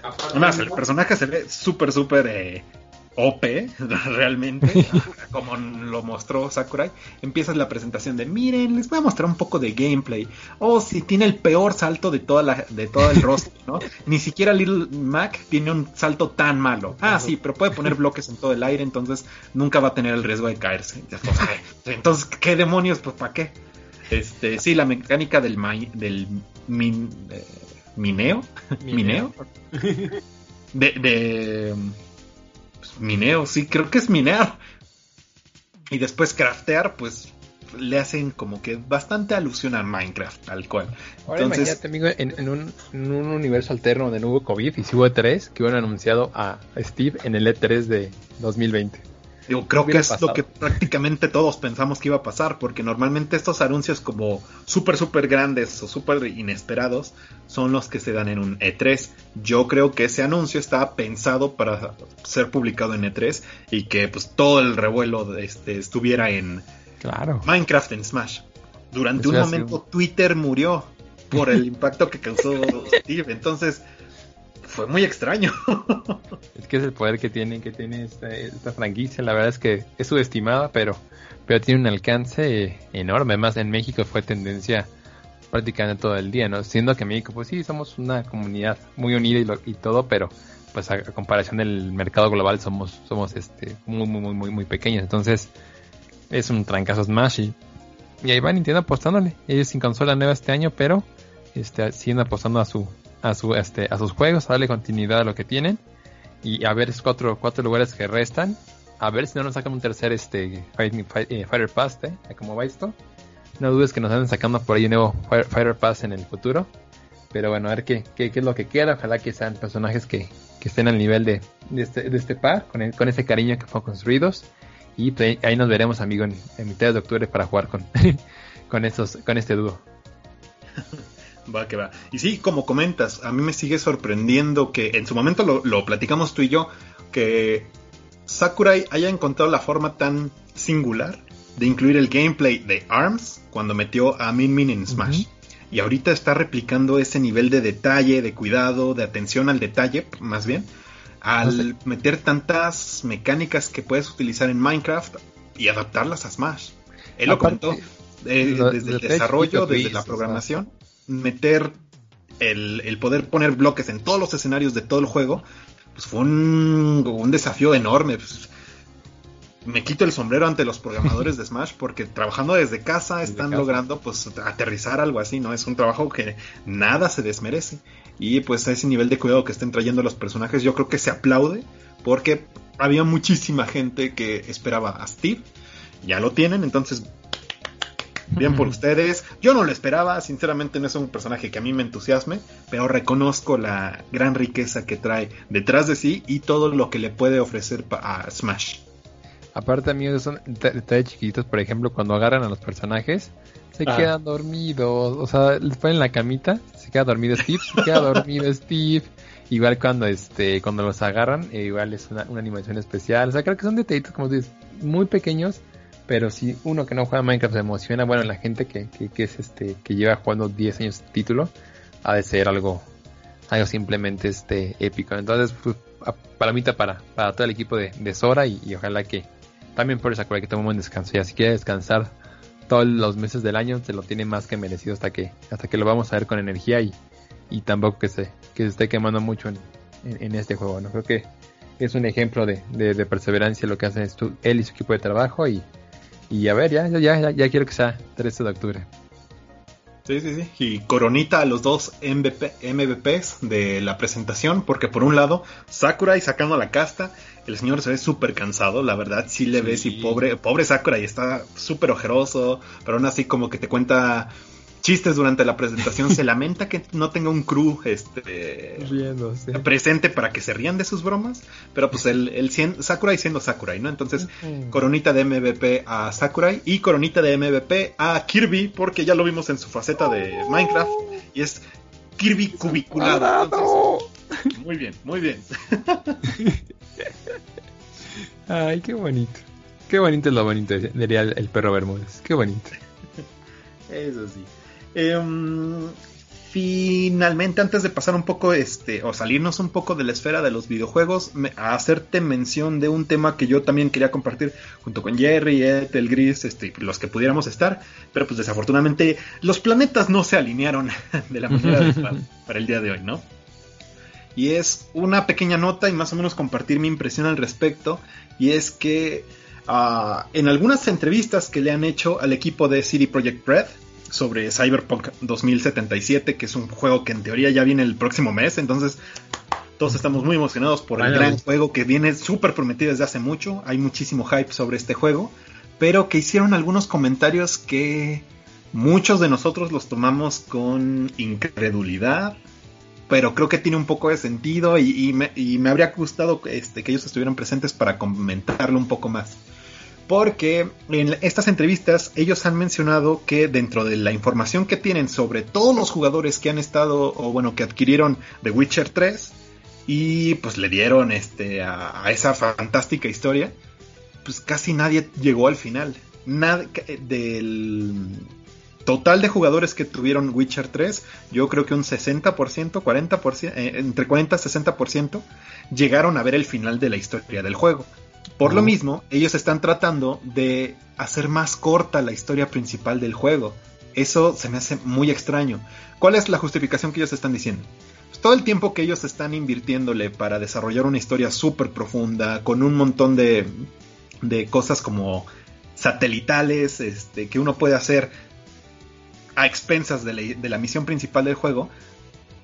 Además, el personaje se ve súper, súper eh, OP, realmente, como lo mostró Sakurai. Empieza la presentación de, miren, les voy a mostrar un poco de gameplay. Oh, sí, tiene el peor salto de, toda la, de todo el roster, ¿no? Ni siquiera Little Mac tiene un salto tan malo. Ah, sí, pero puede poner bloques en todo el aire, entonces nunca va a tener el riesgo de caerse. Entonces, ¿qué demonios? Pues, ¿para qué? Este, sí, la mecánica del, del min, eh, mineo, mineo, de, de pues, mineo, sí, creo que es minear. Y después craftear, pues le hacen como que bastante alusión a Minecraft, tal cual. Ahora imagínate, amigo, en, un, universo alterno de nuevo COVID y si hubo 3 que hubieran anunciado a Steve en el E3 de 2020. Digo, creo que es lo que prácticamente todos pensamos que iba a pasar, porque normalmente estos anuncios como súper, súper grandes o súper inesperados son los que se dan en un E3. Yo creo que ese anuncio estaba pensado para ser publicado en E3 y que pues todo el revuelo este, estuviera en claro. Minecraft en Smash. Durante un momento Twitter murió por el impacto que causó Steve, entonces fue muy extraño. es que es el poder que tiene, que tiene esta, franquicia. La verdad es que es subestimada, pero, pero tiene un alcance enorme. Además, en México fue tendencia prácticamente todo el día, ¿no? Siendo que México, pues sí, somos una comunidad muy unida y, todo, pero pues a, comparación del mercado global somos, somos este, muy, muy, muy, muy pequeños. Entonces, es un trancazo Smash y, y ahí va Nintendo apostándole. Ellos sin consola nueva este año, pero este, siguen apostando a su, este, a sus juegos, a darle continuidad a lo que tienen y a ver esos cuatro, lugares que restan. A ver si no nos sacan un tercer este, eh, Fighter Pass, ¿eh? Va esto. No dudes que nos anden sacando por ahí un nuevo Fighter Pass en el futuro. Pero bueno, a ver qué, es lo que queda. Ojalá que sean personajes que, estén al nivel este, de este par, con, con ese cariño que fueron construidos. Y pues, ahí nos veremos, amigo, en, en mitad de octubre para jugar con, con este dúo. Va que va. Y sí, como comentas, a mí me sigue sorprendiendo que en su momento lo, platicamos tú y yo, que Sakurai haya encontrado la forma tan singular de incluir el gameplay de ARMS cuando metió a Min Min en Smash. Y ahorita está replicando ese nivel de detalle, de cuidado, de atención al detalle, más bien, al meter tantas mecánicas que puedes utilizar en Minecraft y adaptarlas a Smash. Él lo comentó eh, desde el desarrollo, desde la programación meter el, poder poner bloques en todos los escenarios de todo el juego, pues fue un, desafío enorme. Pues, me quito el sombrero ante los programadores de Smash porque trabajando desde casa están logrando pues aterrizar algo así, ¿no? Es un trabajo que nada se desmerece. Y pues a ese nivel de cuidado que estén trayendo los personajes yo creo que se aplaude porque había muchísima gente que esperaba a Steve. Ya lo tienen, entonces Bien por ustedes. Yo no lo esperaba, sinceramente no es un personaje que a mí me entusiasme, pero reconozco la gran riqueza que trae detrás de sí y todo lo que le puede ofrecer a Smash. Aparte, amigos, son detalles chiquitos, por ejemplo, cuando agarran a los personajes, se ah. quedan dormidos, o sea, les ponen la camita, se queda dormido Steve, se queda dormido Steve, igual cuando este cuando los agarran, eh, igual es una, animación especial. O sea, creo que son detallitos, como dices, muy pequeños, pero si uno que no juega Minecraft se emociona, bueno, la gente que, que, es este que lleva jugando 10 años título, ha de ser algo algo simplemente este épico. Entonces, pues, palomita para, para todo el equipo de, de Sora y, ojalá que también por Sakurai que tome un descanso. Ya si quiere descansar todos los meses del año, se lo tiene más que merecido hasta que, hasta que lo vamos a ver con energía y, y tampoco que se, que esté quemando mucho en, en, este juego. ¿no? Creo que es un ejemplo de, de, perseverancia lo que hacen él y su equipo de trabajo y, y a ver, ya, ya, ya, ya quiero que sea 13 de octubre. Sí, sí, sí. Y coronita a los dos MVP, MVPs de la presentación, porque por un lado, Sakurai sacando la casta, el señor se ve súper cansado, la verdad, sí le ves y pobre, pobre Sakurai está súper ojeroso, pero aún así como que te cuenta chistes durante la presentación. Se lamenta que no tenga un crew este, presente para que se rían de sus bromas. Pero pues el, el Sakurai siendo Sakurai, ¿no? Entonces, coronita de MVP a Sakurai y coronita de MVP a Kirby, porque ya lo vimos en su faceta de Minecraft. Y es Kirby cubiculado. muy bien, muy bien. Ay, qué bonito. Qué bonito es lo bonito, diría el perro Bermúdez. Qué bonito. Eso sí. Em, finalmente, antes de pasar un poco, este, o salirnos un poco de la esfera de los videojuegos, a hacerte mención de un tema que yo también quería compartir junto con Jerry, Ed, el Gris, este, los que pudiéramos estar, pero pues desafortunadamente los planetas no se alinearon de la manera para, el día de hoy, ¿no? Y es una pequeña nota y más o menos compartir mi impresión al respecto, y es que ah, en algunas entrevistas que le han hecho al equipo de City Project Red, sobre Cyberpunk 2077, que es un juego que en teoría ya viene el próximo mes, entonces todos estamos muy emocionados por el gran juego que viene súper prometido desde hace mucho, hay muchísimo hype sobre este juego, pero que hicieron algunos comentarios que muchos de nosotros los tomamos con incredulidad, pero creo que tiene un poco de sentido y, me, y me, habría gustado este, que ellos estuvieran presentes para comentarlo un poco más porque en estas entrevistas ellos han mencionado que dentro de la información que tienen sobre todos los jugadores que han estado o bueno que adquirieron The Witcher 3 y pues le dieron este a, esa fantástica historia, pues casi nadie llegó al final. Nada, del total de jugadores que tuvieron Witcher 3, yo creo que un 60%, 40%, eh, entre 40 y 60% llegaron a ver el final de la historia del juego. Por lo mismo, ellos están tratando de hacer más corta la historia principal del juego. Eso se me hace muy extraño. ¿Cuál es la justificación que ellos están diciendo? Pues todo el tiempo que ellos están invirtiéndole para desarrollar una historia súper profunda, con un montón de, de cosas como satelitales, este, que uno puede hacer a expensas de de la misión principal del juego,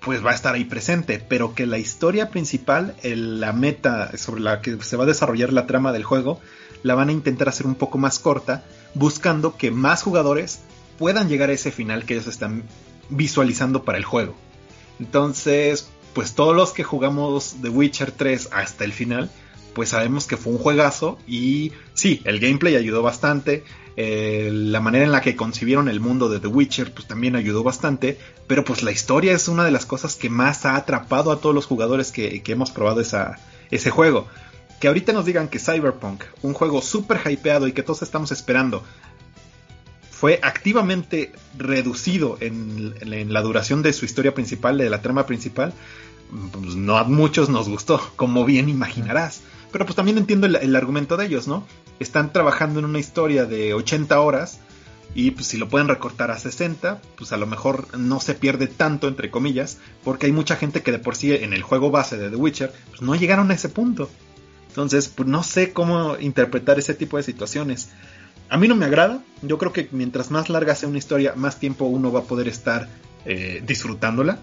pues va a estar ahí presente, pero que la historia principal, la meta sobre la que se va a desarrollar la trama del juego, la van a intentar hacer un poco más corta, buscando que más jugadores puedan llegar a ese final que ellos están visualizando para el juego. Entonces, pues todos los que jugamos The Witcher 3 hasta el final, pues sabemos que fue un juegazo y sí, el gameplay ayudó bastante, eh, la manera en la que concibieron el mundo de The Witcher pues también ayudó bastante, pero pues la historia es una de las cosas que más ha atrapado a todos los jugadores que, hemos probado ese juego. Que ahorita nos digan que Cyberpunk, un juego súper hypeado y que todos estamos esperando, fue activamente reducido en, la duración de su historia principal, de la trama principal, pues no a muchos nos gustó, como bien imaginarás. Pero pues también entiendo el, argumento de ellos, ¿no? Están trabajando en una historia de 80 horas y pues si lo pueden recortar a 60, pues a lo mejor no se pierde tanto, entre comillas, porque hay mucha gente que de por sí en el juego base de The Witcher, pues no llegaron a ese punto. Entonces, pues no sé cómo interpretar ese tipo de situaciones. A mí no me agrada, yo creo que mientras más larga sea una historia, más tiempo uno va a poder estar eh, disfrutándola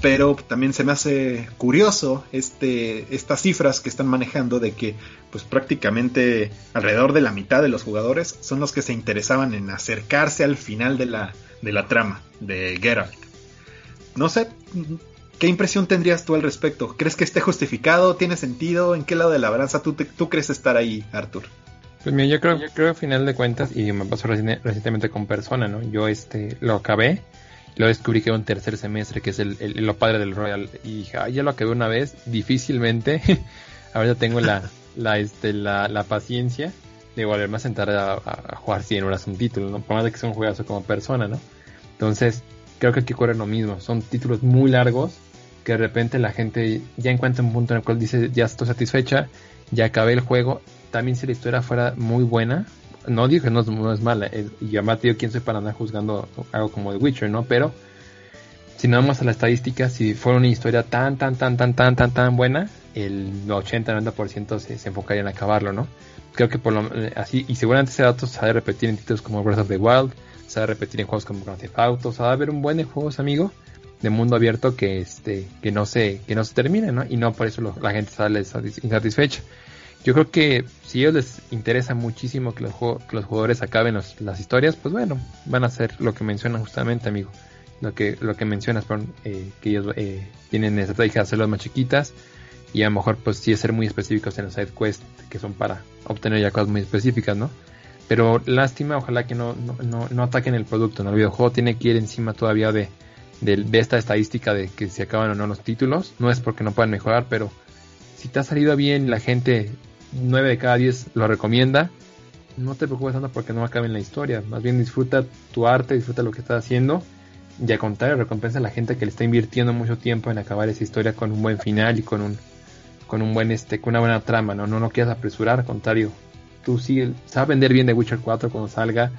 pero también se me hace curioso este, estas cifras que están manejando de que pues prácticamente alrededor de la mitad de los jugadores son los que se interesaban en acercarse al final de la, de la trama de Geralt. No sé, ¿qué impresión tendrías tú al respecto? ¿Crees que esté justificado? ¿Tiene sentido? ¿En qué lado de la balanza tú, tú crees estar ahí, Arthur? Pues mira, yo creo, yo creo al final de cuentas, y me pasó recientemente con Persona, ¿no? Yo este lo acabé Luego descubrí que era un tercer semestre, que es el, lo padre del Royal. Y dije, ya lo acabé una vez, difícilmente. Ahora tengo la, la, este, la, la paciencia de volverme a sentar a, jugar 100 horas un título, ¿no? Por más de que sea un juegazo como persona, ¿no? Entonces, creo que aquí ocurre lo mismo. Son títulos muy largos que de repente la gente ya encuentra un punto en el cual dice, ya estoy satisfecha, ya acabé el juego. También si la historia fuera muy buena, no digo que no, es mala, y además quién soy para andar juzgando algo como The Witcher, ¿no? Pero si no vamos a la estadística, si fuera una historia tan, tan, tan, tan, tan, tan, tan buena, el 80-90% se, se enfocaría en acabarlo, ¿no? Creo que por lo eh, así, y seguramente ese dato se va a repetir en títulos como Breath of the Wild, se va a repetir en juegos como Grand Theft Auto, se va a haber un buen de juegos, amigo, de mundo abierto que este, que no se, que no se termine, ¿no? Y no por eso la gente sale insatisfecha. Yo creo que si a ellos les interesa muchísimo que los, que los jugadores acaben las historias, pues bueno, van a hacer lo que mencionan justamente, amigo. Lo que, lo que mencionas, eh, que ellos eh, tienen estrategia de hacerlas más chiquitas y a lo mejor pues sí ser muy específicos en los side quests que son para obtener ya cosas muy específicas, ¿no? Pero lástima, ojalá que no, no, no, ataquen el producto, ¿no? El videojuego tiene que ir encima todavía de, de, de, esta estadística de que se acaban o no los títulos. No es porque no puedan mejorar, pero si te ha salido bien, la gente 9 de cada 10 lo recomienda, no te preocupes tanto porque no acaben la historia. Más bien disfruta tu arte, disfruta lo que estás haciendo. Y al contrario, recompensa a la gente que le está invirtiendo mucho tiempo en acabar esa historia con un buen final y con un con un buen este con una buena trama, no no no quieras apresurar, al contrario. Tú sí sabes vender bien The Witcher 4 cuando salga.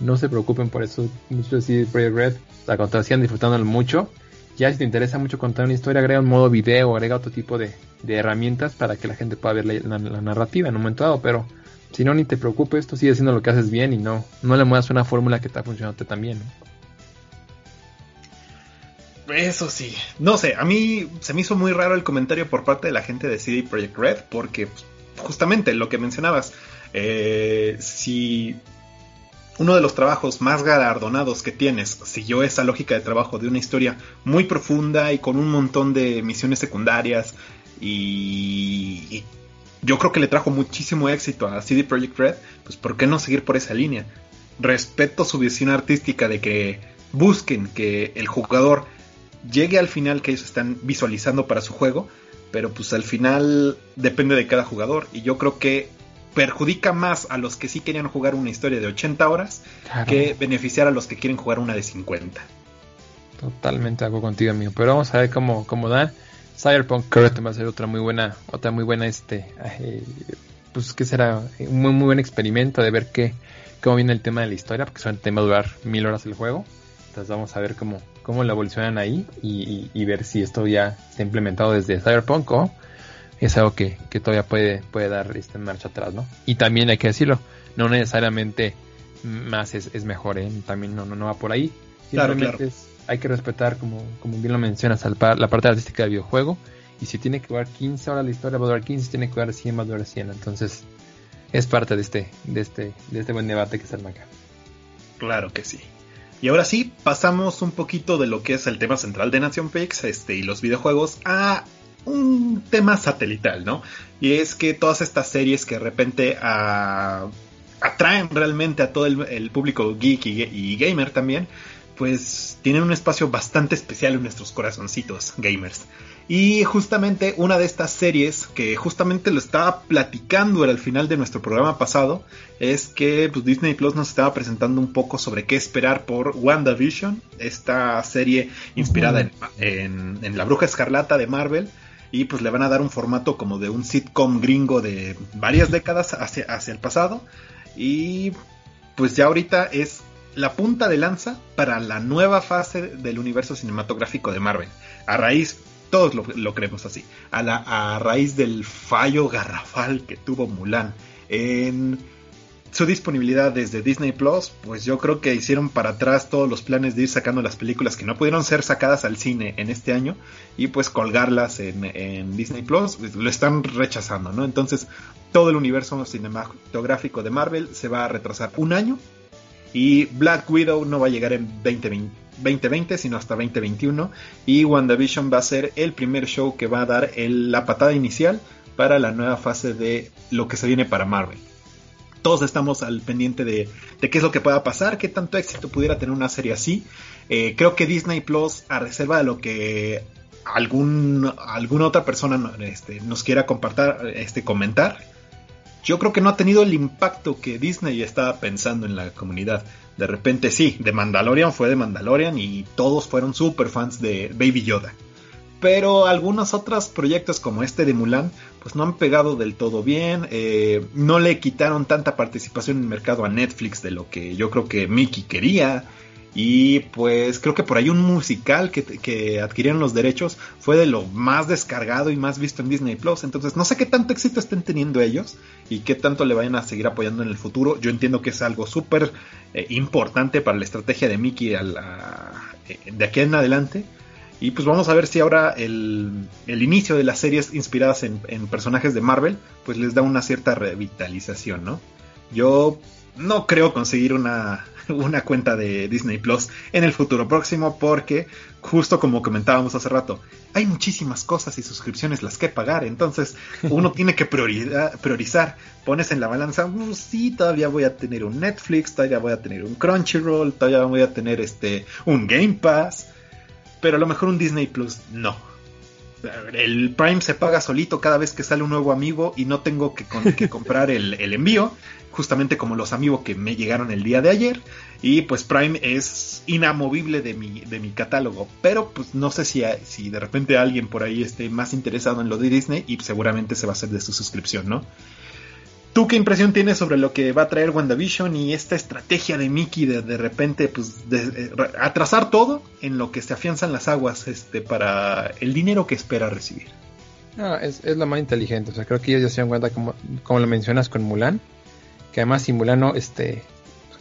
No se preocupen por eso. Muchos sí Project Red, la contrario, sigan disfrutándolo mucho ya si te interesa mucho contar una historia, agrega un modo video, agrega otro tipo de, herramientas para que la gente pueda ver la, narrativa en un momento dado. Pero si no, ni te preocupes, tú sigues haciendo lo que haces bien y no, no le muevas una fórmula que está funcionando también. Eso sí, no sé, a mí se me hizo muy raro el comentario por parte de la gente de CD Projekt Red porque pues, justamente lo que mencionabas, eh, si uno de los trabajos más galardonados que tienes siguió esa lógica de trabajo de una historia muy profunda y con un montón de misiones secundarias y, yo creo que le trajo muchísimo éxito a CD Projekt Red, pues ¿por qué no seguir por esa línea? Respeto su visión artística de que busquen que el jugador llegue al final que ellos están visualizando para su juego, pero pues al final depende de cada jugador y yo creo que perjudica más a los que sí querían jugar una historia de 80 horas que beneficiar a los que quieren jugar una de 50. Totalmente hago contigo, amigo. Pero vamos a ver cómo, cómo da. Cyberpunk que va a ser otra muy buena, otra muy buena, este, eh, pues que será un muy, muy buen experimento de ver qué, cómo viene el tema de la historia, porque solamente va a durar mil horas el juego. Entonces vamos a ver cómo, cómo lo evolucionan ahí y, y ver si esto ya está implementado desde Cyberpunk o es algo que, todavía puede, puede dar este marcha atrás, ¿no? Y también hay que decirlo, no necesariamente más es, mejor, ¿eh? También no, no, va por ahí. Simplemente hay que respetar, como, como bien lo mencionas, la parte artística del videojuego. Y si tiene que durar 15 horas la historia, va a durar 15, si tiene que durar 100, va a durar 100. Entonces, es parte de este, de este, de este buen debate que se arma acá. Claro que sí. Y ahora sí, pasamos un poquito de lo que es el tema central de Nation Pix este, y los videojuegos a un tema satelital, ¿no? Y es que todas estas series que de repente ah, atraen realmente a todo el, público geek y, gamer también, pues tienen un espacio bastante especial en nuestros corazoncitos gamers. Y justamente una de estas series que justamente lo estaba platicando era el final de nuestro programa pasado es que pues, Disney Plus nos estaba presentando un poco sobre qué esperar por WandaVision, esta serie inspirada en, en La Bruja Escarlata de Marvel y pues le van a dar un formato como de un sitcom gringo de varias décadas hacia, hacia el pasado y pues ya ahorita es la punta de lanza para la nueva fase del universo cinematográfico de Marvel. A raíz, todos lo, creemos así, a, a raíz del fallo garrafal que tuvo Mulan en su disponibilidad desde Disney Plus, pues yo creo que hicieron para atrás todos los planes de ir sacando las películas que no pudieron ser sacadas al cine en este año y pues colgarlas en, Disney Plus, pues, lo están rechazando, ¿no? Entonces todo el universo cinematográfico de Marvel se va a retrasar un año y Black Widow no va a llegar en 2020, 2020 sino hasta 2021 y WandaVision va a ser el primer show que va a dar la patada inicial para la nueva fase de lo que se viene para Marvel. Todos estamos al pendiente de, qué es lo que pueda pasar, qué tanto éxito pudiera tener una serie así. Eh, creo que Disney Plus, a reserva de lo que algún, alguna otra persona este, nos quiera compartir, este, comentar, yo creo que no ha tenido el impacto que Disney estaba pensando en la comunidad. De repente sí, de Mandalorian fue de Mandalorian y todos fueron super fans de Baby Yoda. Pero algunos otros proyectos como este de Mulan, pues no han pegado del todo bien. Eh, no le quitaron tanta participación en el mercado a Netflix de lo que yo creo que Mickey quería. Y pues creo que por ahí un musical que, adquirieron los derechos fue de lo más descargado y más visto en Disney Plus. Entonces no sé qué tanto éxito estén teniendo ellos y qué tanto le vayan a seguir apoyando en el futuro. Yo entiendo que es algo súper eh, importante para la estrategia de Mickey eh, de aquí en adelante. Y pues vamos a ver si ahora el, inicio de las series inspiradas en, en, personajes de Marvel, pues les da una cierta revitalización, ¿no? Yo no creo conseguir una, una cuenta de Disney Plus en el futuro próximo porque, justo como comentábamos hace rato, hay muchísimas cosas y suscripciones las que pagar, entonces uno tiene que priorizar, pones en la balanza, uh, sí, todavía voy a tener un Netflix, todavía voy a tener un Crunchyroll, todavía voy a tener este un Game Pass, pero a lo mejor un Disney Plus no. El Prime se paga solito cada vez que sale un nuevo amigo y no tengo que, comprar el, el envío justamente como los amigos que me llegaron el día de ayer. Y pues Prime es inamovible de mi, de mi catálogo. Pero pues no sé si, si de repente alguien por ahí esté más interesado en lo de Disney y seguramente se va a hacer de su suscripción, ¿no? ¿Tú qué impresión tienes sobre lo que va a traer WandaVision y esta estrategia de Mickey de de repente pues de, atrasar todo en lo que se afianzan las aguas este para el dinero que espera recibir? No, es, es lo más inteligente. O sea, creo que ellos ya se dan cuenta, como, como lo mencionas con Mulan, que además Simulano, este,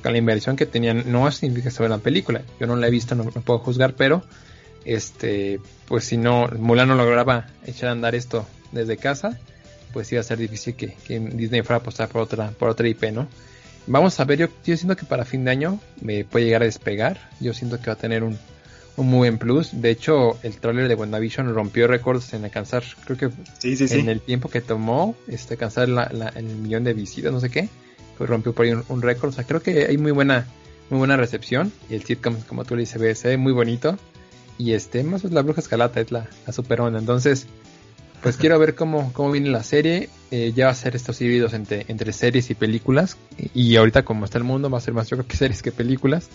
con la inversión que tenían, no significa que la película. Yo no la he visto, no, puedo juzgar, pero este, pues si no, Mulan no lograba echar a andar esto desde casa, pues iba a ser difícil que, Disney fuera a apostar por otra, por otra IP, ¿no? Vamos a ver, yo, yo siento que para fin de año me puede llegar a despegar. Yo siento que va a tener un, un muy buen plus. De hecho, el trailer de WandaVision rompió récords en alcanzar, creo que en el tiempo que tomó, este, alcanzar el millón de visitas, no sé qué pues rompió por ahí un, récord. O sea, creo que hay muy buena, muy buena recepción. Y el sitcom, como tú le dices, se ve muy bonito. Y este, más pues la bruja escalata es la, la super onda. Entonces, pues quiero ver cómo, cómo viene la serie. Eh, ya va a ser estos híbridos entre, entre series y películas. Y, ahorita como está el mundo, va a ser más yo creo que series que películas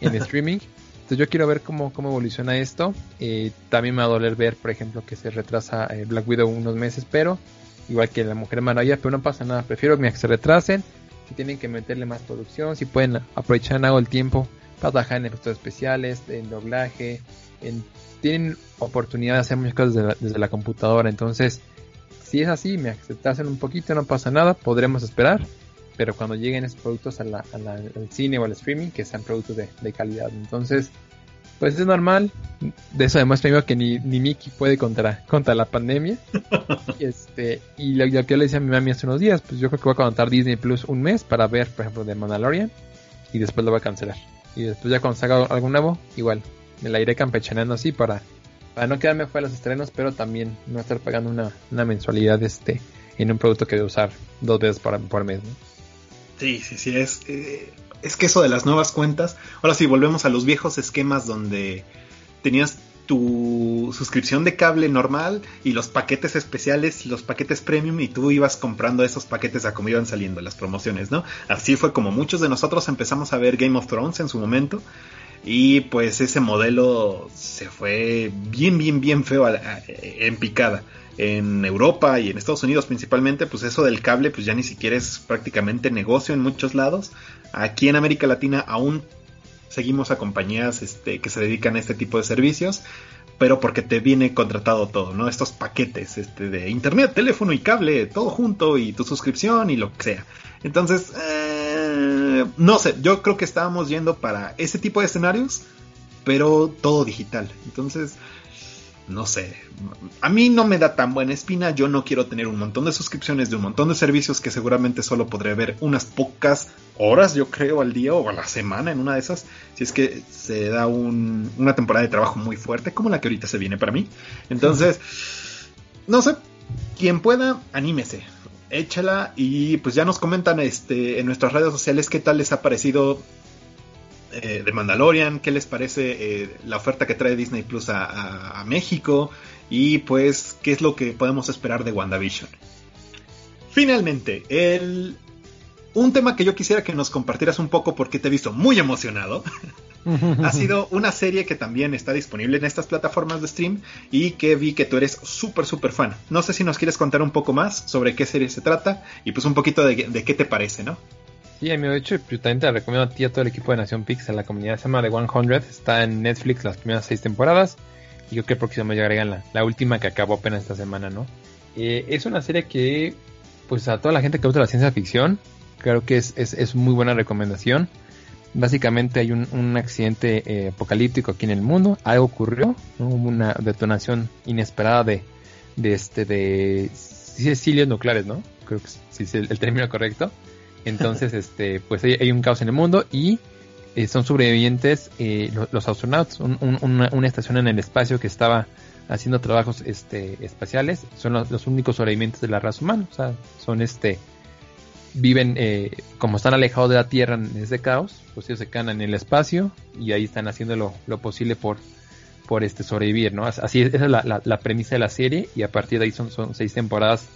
en streaming. Entonces yo quiero ver cómo, cómo evoluciona esto. Eh, también me va a doler ver, por ejemplo, que se retrasa eh, Black Widow unos meses, pero igual que la Mujer Maravilla, pero no pasa nada. Prefiero que se retrasen si tienen que meterle más producción, si pueden aprovechar algo el tiempo para trabajar en efectos especiales, en doblaje, en, tienen oportunidad de hacer muchas cosas desde la, computadora. Entonces, si es así, me aceptasen un poquito, no pasa nada, podremos esperar. Pero cuando lleguen esos productos al cine o al streaming, que sean productos de calidad. Entonces, pues es normal. De eso demuestra que ni, ni Mickey puede contra, contra la pandemia. este, y lo, que yo le decía a mi mami hace unos días, pues yo creo que voy a contar Disney Plus un mes para ver, por ejemplo, de Mandalorian. Y después lo voy a cancelar. Y después ya cuando salga algo nuevo, igual, me la iré campechaneando así para, para no quedarme fuera de los estrenos, pero también no estar pagando una, una mensualidad este en un producto que voy a usar dos veces por, por mes. Sí, sí, sí, es... Eh, es que eso de las nuevas cuentas, ahora sí, volvemos a los viejos esquemas donde tenías tu suscripción de cable normal y los paquetes especiales los paquetes premium y tú ibas comprando esos paquetes a como iban saliendo las promociones, ¿no? Así fue como muchos de nosotros empezamos a ver Game of Thrones en su momento y pues ese modelo se fue bien, bien, bien feo en picada en Europa y en Estados Unidos principalmente, pues eso del cable pues ya ni siquiera es prácticamente negocio en muchos lados. Aquí en América Latina aún seguimos a compañías este, que se dedican a este tipo de servicios, pero porque te viene contratado todo, ¿no? Estos paquetes este, de internet, teléfono y cable, todo junto y tu suscripción y lo que sea. Entonces, eh, no sé, yo creo que estábamos yendo para ese tipo de escenarios, pero todo digital. Entonces, no sé, a mí no me da tan buena espina, yo no quiero tener un montón de suscripciones de un montón de servicios que seguramente solo podré ver unas pocas horas, yo creo, al día o a la semana en una de esas, si es que se da una temporada de trabajo muy fuerte, como la que ahorita se viene para mí. Entonces, no sé, quien pueda, anímese. Échala y pues ya nos comentan este, en nuestras redes sociales qué tal les ha parecido eh, de Mandalorian, qué les parece eh, la oferta que trae Disney Plus a, México y pues qué es lo que podemos esperar de WandaVision. Finalmente, el, un tema que yo quisiera que nos compartieras un poco porque te he visto muy emocionado. ha sido una serie que también está disponible en estas plataformas de stream y que vi que tú eres súper, súper fan. No sé si nos quieres contar un poco más sobre qué serie se trata y pues un poquito de, qué te parece, ¿no? Sí, amigo, de hecho, también te recomiendo a ti y a todo el equipo de Nación Pix en la comunidad se llama The 100. Está en Netflix las primeras seis temporadas y yo creo que próximamente agregan la, la última que acabó apenas esta semana, ¿no? Eh, es una serie que, pues a toda la gente que gusta la ciencia ficción, creo que es, es, es muy buena recomendación. Básicamente hay un, accidente eh, apocalíptico aquí en el mundo, algo ocurrió, hubo una detonación inesperada de, de este de cilios nucleares, ¿no? Creo que sí es el, término correcto. Entonces, este, pues hay, un caos en el mundo y eh, son sobrevivientes eh, los, astronautas, una, estación en el espacio que estaba haciendo trabajos este, espaciales, son los, los, únicos sobrevivientes de la raza humana, o sea, son este viven, eh, como están alejados de la Tierra en ese caos, pues ellos se quedan en el espacio y ahí están haciendo lo, posible por, por este sobrevivir, ¿no? Así esa es la, premisa de la serie y a partir de ahí son, son seis temporadas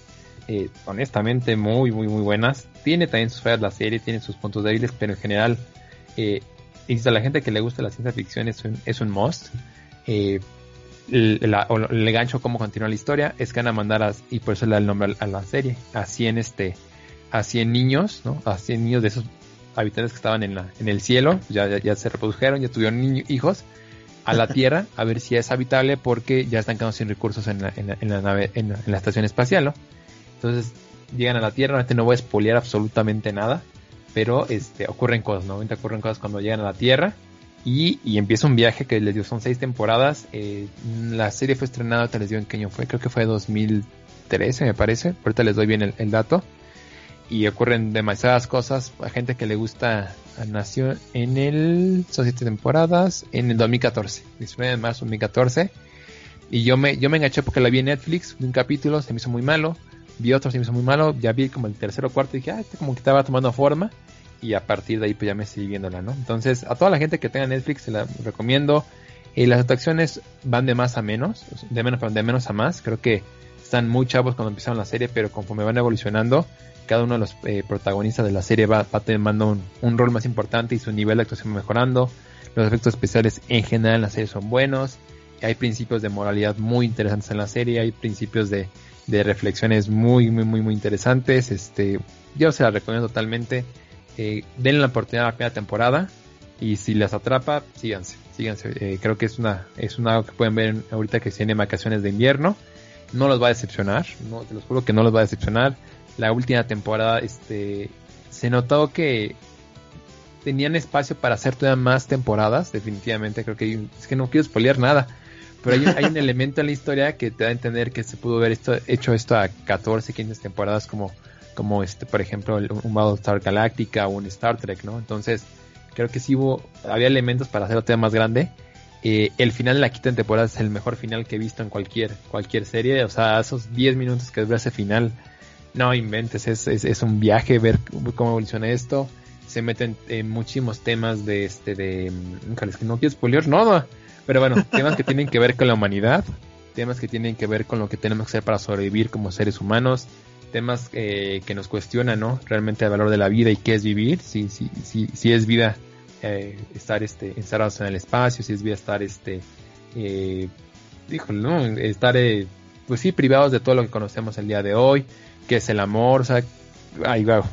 eh, honestamente muy, muy, muy buenas. Tiene también sus fallas la serie, tiene sus puntos débiles, pero en general, eh, a la gente que le gusta la ciencia ficción es un, es un must. Eh, el, gancho cómo continúa la historia es que van a mandar y por eso le da el nombre a, la serie así en este a 100 niños, ¿no? A 100 niños de esos habitantes que estaban en, la, en el cielo, ya, ya, se reprodujeron, ya tuvieron hijos, a la Tierra, a ver si es habitable porque ya están quedando sin recursos en la, en la, nave, en la, estación espacial, ¿no? Entonces llegan a la Tierra, no voy a espolear absolutamente nada, pero este, ocurren cosas, ¿no? ocurren cosas cuando llegan a la Tierra y, y empieza un viaje que les dio, son seis temporadas, eh, la serie fue estrenada, te les dio en qué año fue, creo que fue 2013 me parece, ahorita les doy bien el, el dato y ocurren demasiadas cosas. A gente que le gusta nació en el. Son siete temporadas. En el 2014. 19 de marzo 2014. Y yo me, yo me enganché porque la vi en Netflix. Un capítulo se me hizo muy malo. Vi otro, se me hizo muy malo. Ya vi como el tercero o cuarto. Y dije, ah, este como que estaba tomando forma. Y a partir de ahí, pues ya me seguí viéndola, ¿no? Entonces, a toda la gente que tenga Netflix, se la recomiendo. y las atracciones van de más a menos. De menos, de menos a más. Creo que están muy chavos cuando empezaron la serie. Pero conforme van evolucionando cada uno de los eh, protagonistas de la serie va, va tomando un, rol más importante y su nivel de actuación mejorando. Los efectos especiales en general en la serie son buenos. Hay principios de moralidad muy interesantes en la serie. Hay principios de, reflexiones muy, muy, muy, muy interesantes. Este, yo se la recomiendo totalmente. Eh, denle la oportunidad a la primera temporada. Y si les atrapa, síganse. síganse. Eh, creo que es una, es una que pueden ver ahorita que tienen vacaciones de invierno. No los va a decepcionar. No, te los juro que no los va a decepcionar la última temporada, este, se notó que tenían espacio para hacer todavía más temporadas, definitivamente, creo que es que no quiero spoilear nada, pero hay, un elemento en la historia que te da a entender que se pudo haber esto, hecho esto a 14, 15 temporadas como, como este, por ejemplo, un Battlestar Galactica o un Star Trek, ¿no? Entonces, creo que sí hubo, había elementos para hacerlo todavía más grande. Eh, el final de la quinta temporada es el mejor final que he visto en cualquier, cualquier serie, o sea, esos 10 minutos que dura ese final no inventes, es, es, un viaje ver cómo evoluciona esto. Se meten en muchísimos temas de este, de. Mm, que no quiero spoiler nada. Pero bueno, temas que tienen que ver con la humanidad. Temas que tienen que ver con lo que tenemos que hacer para sobrevivir como seres humanos. Temas eh, que nos cuestionan, ¿no? Realmente el valor de la vida y qué es vivir. Si, si, si, si es vida eh, estar este, encerrados en el espacio, si es vida estar este. Eh, ¿no? Estar, eh, pues sí, privados de todo lo que conocemos el día de hoy que es el amor, o sea,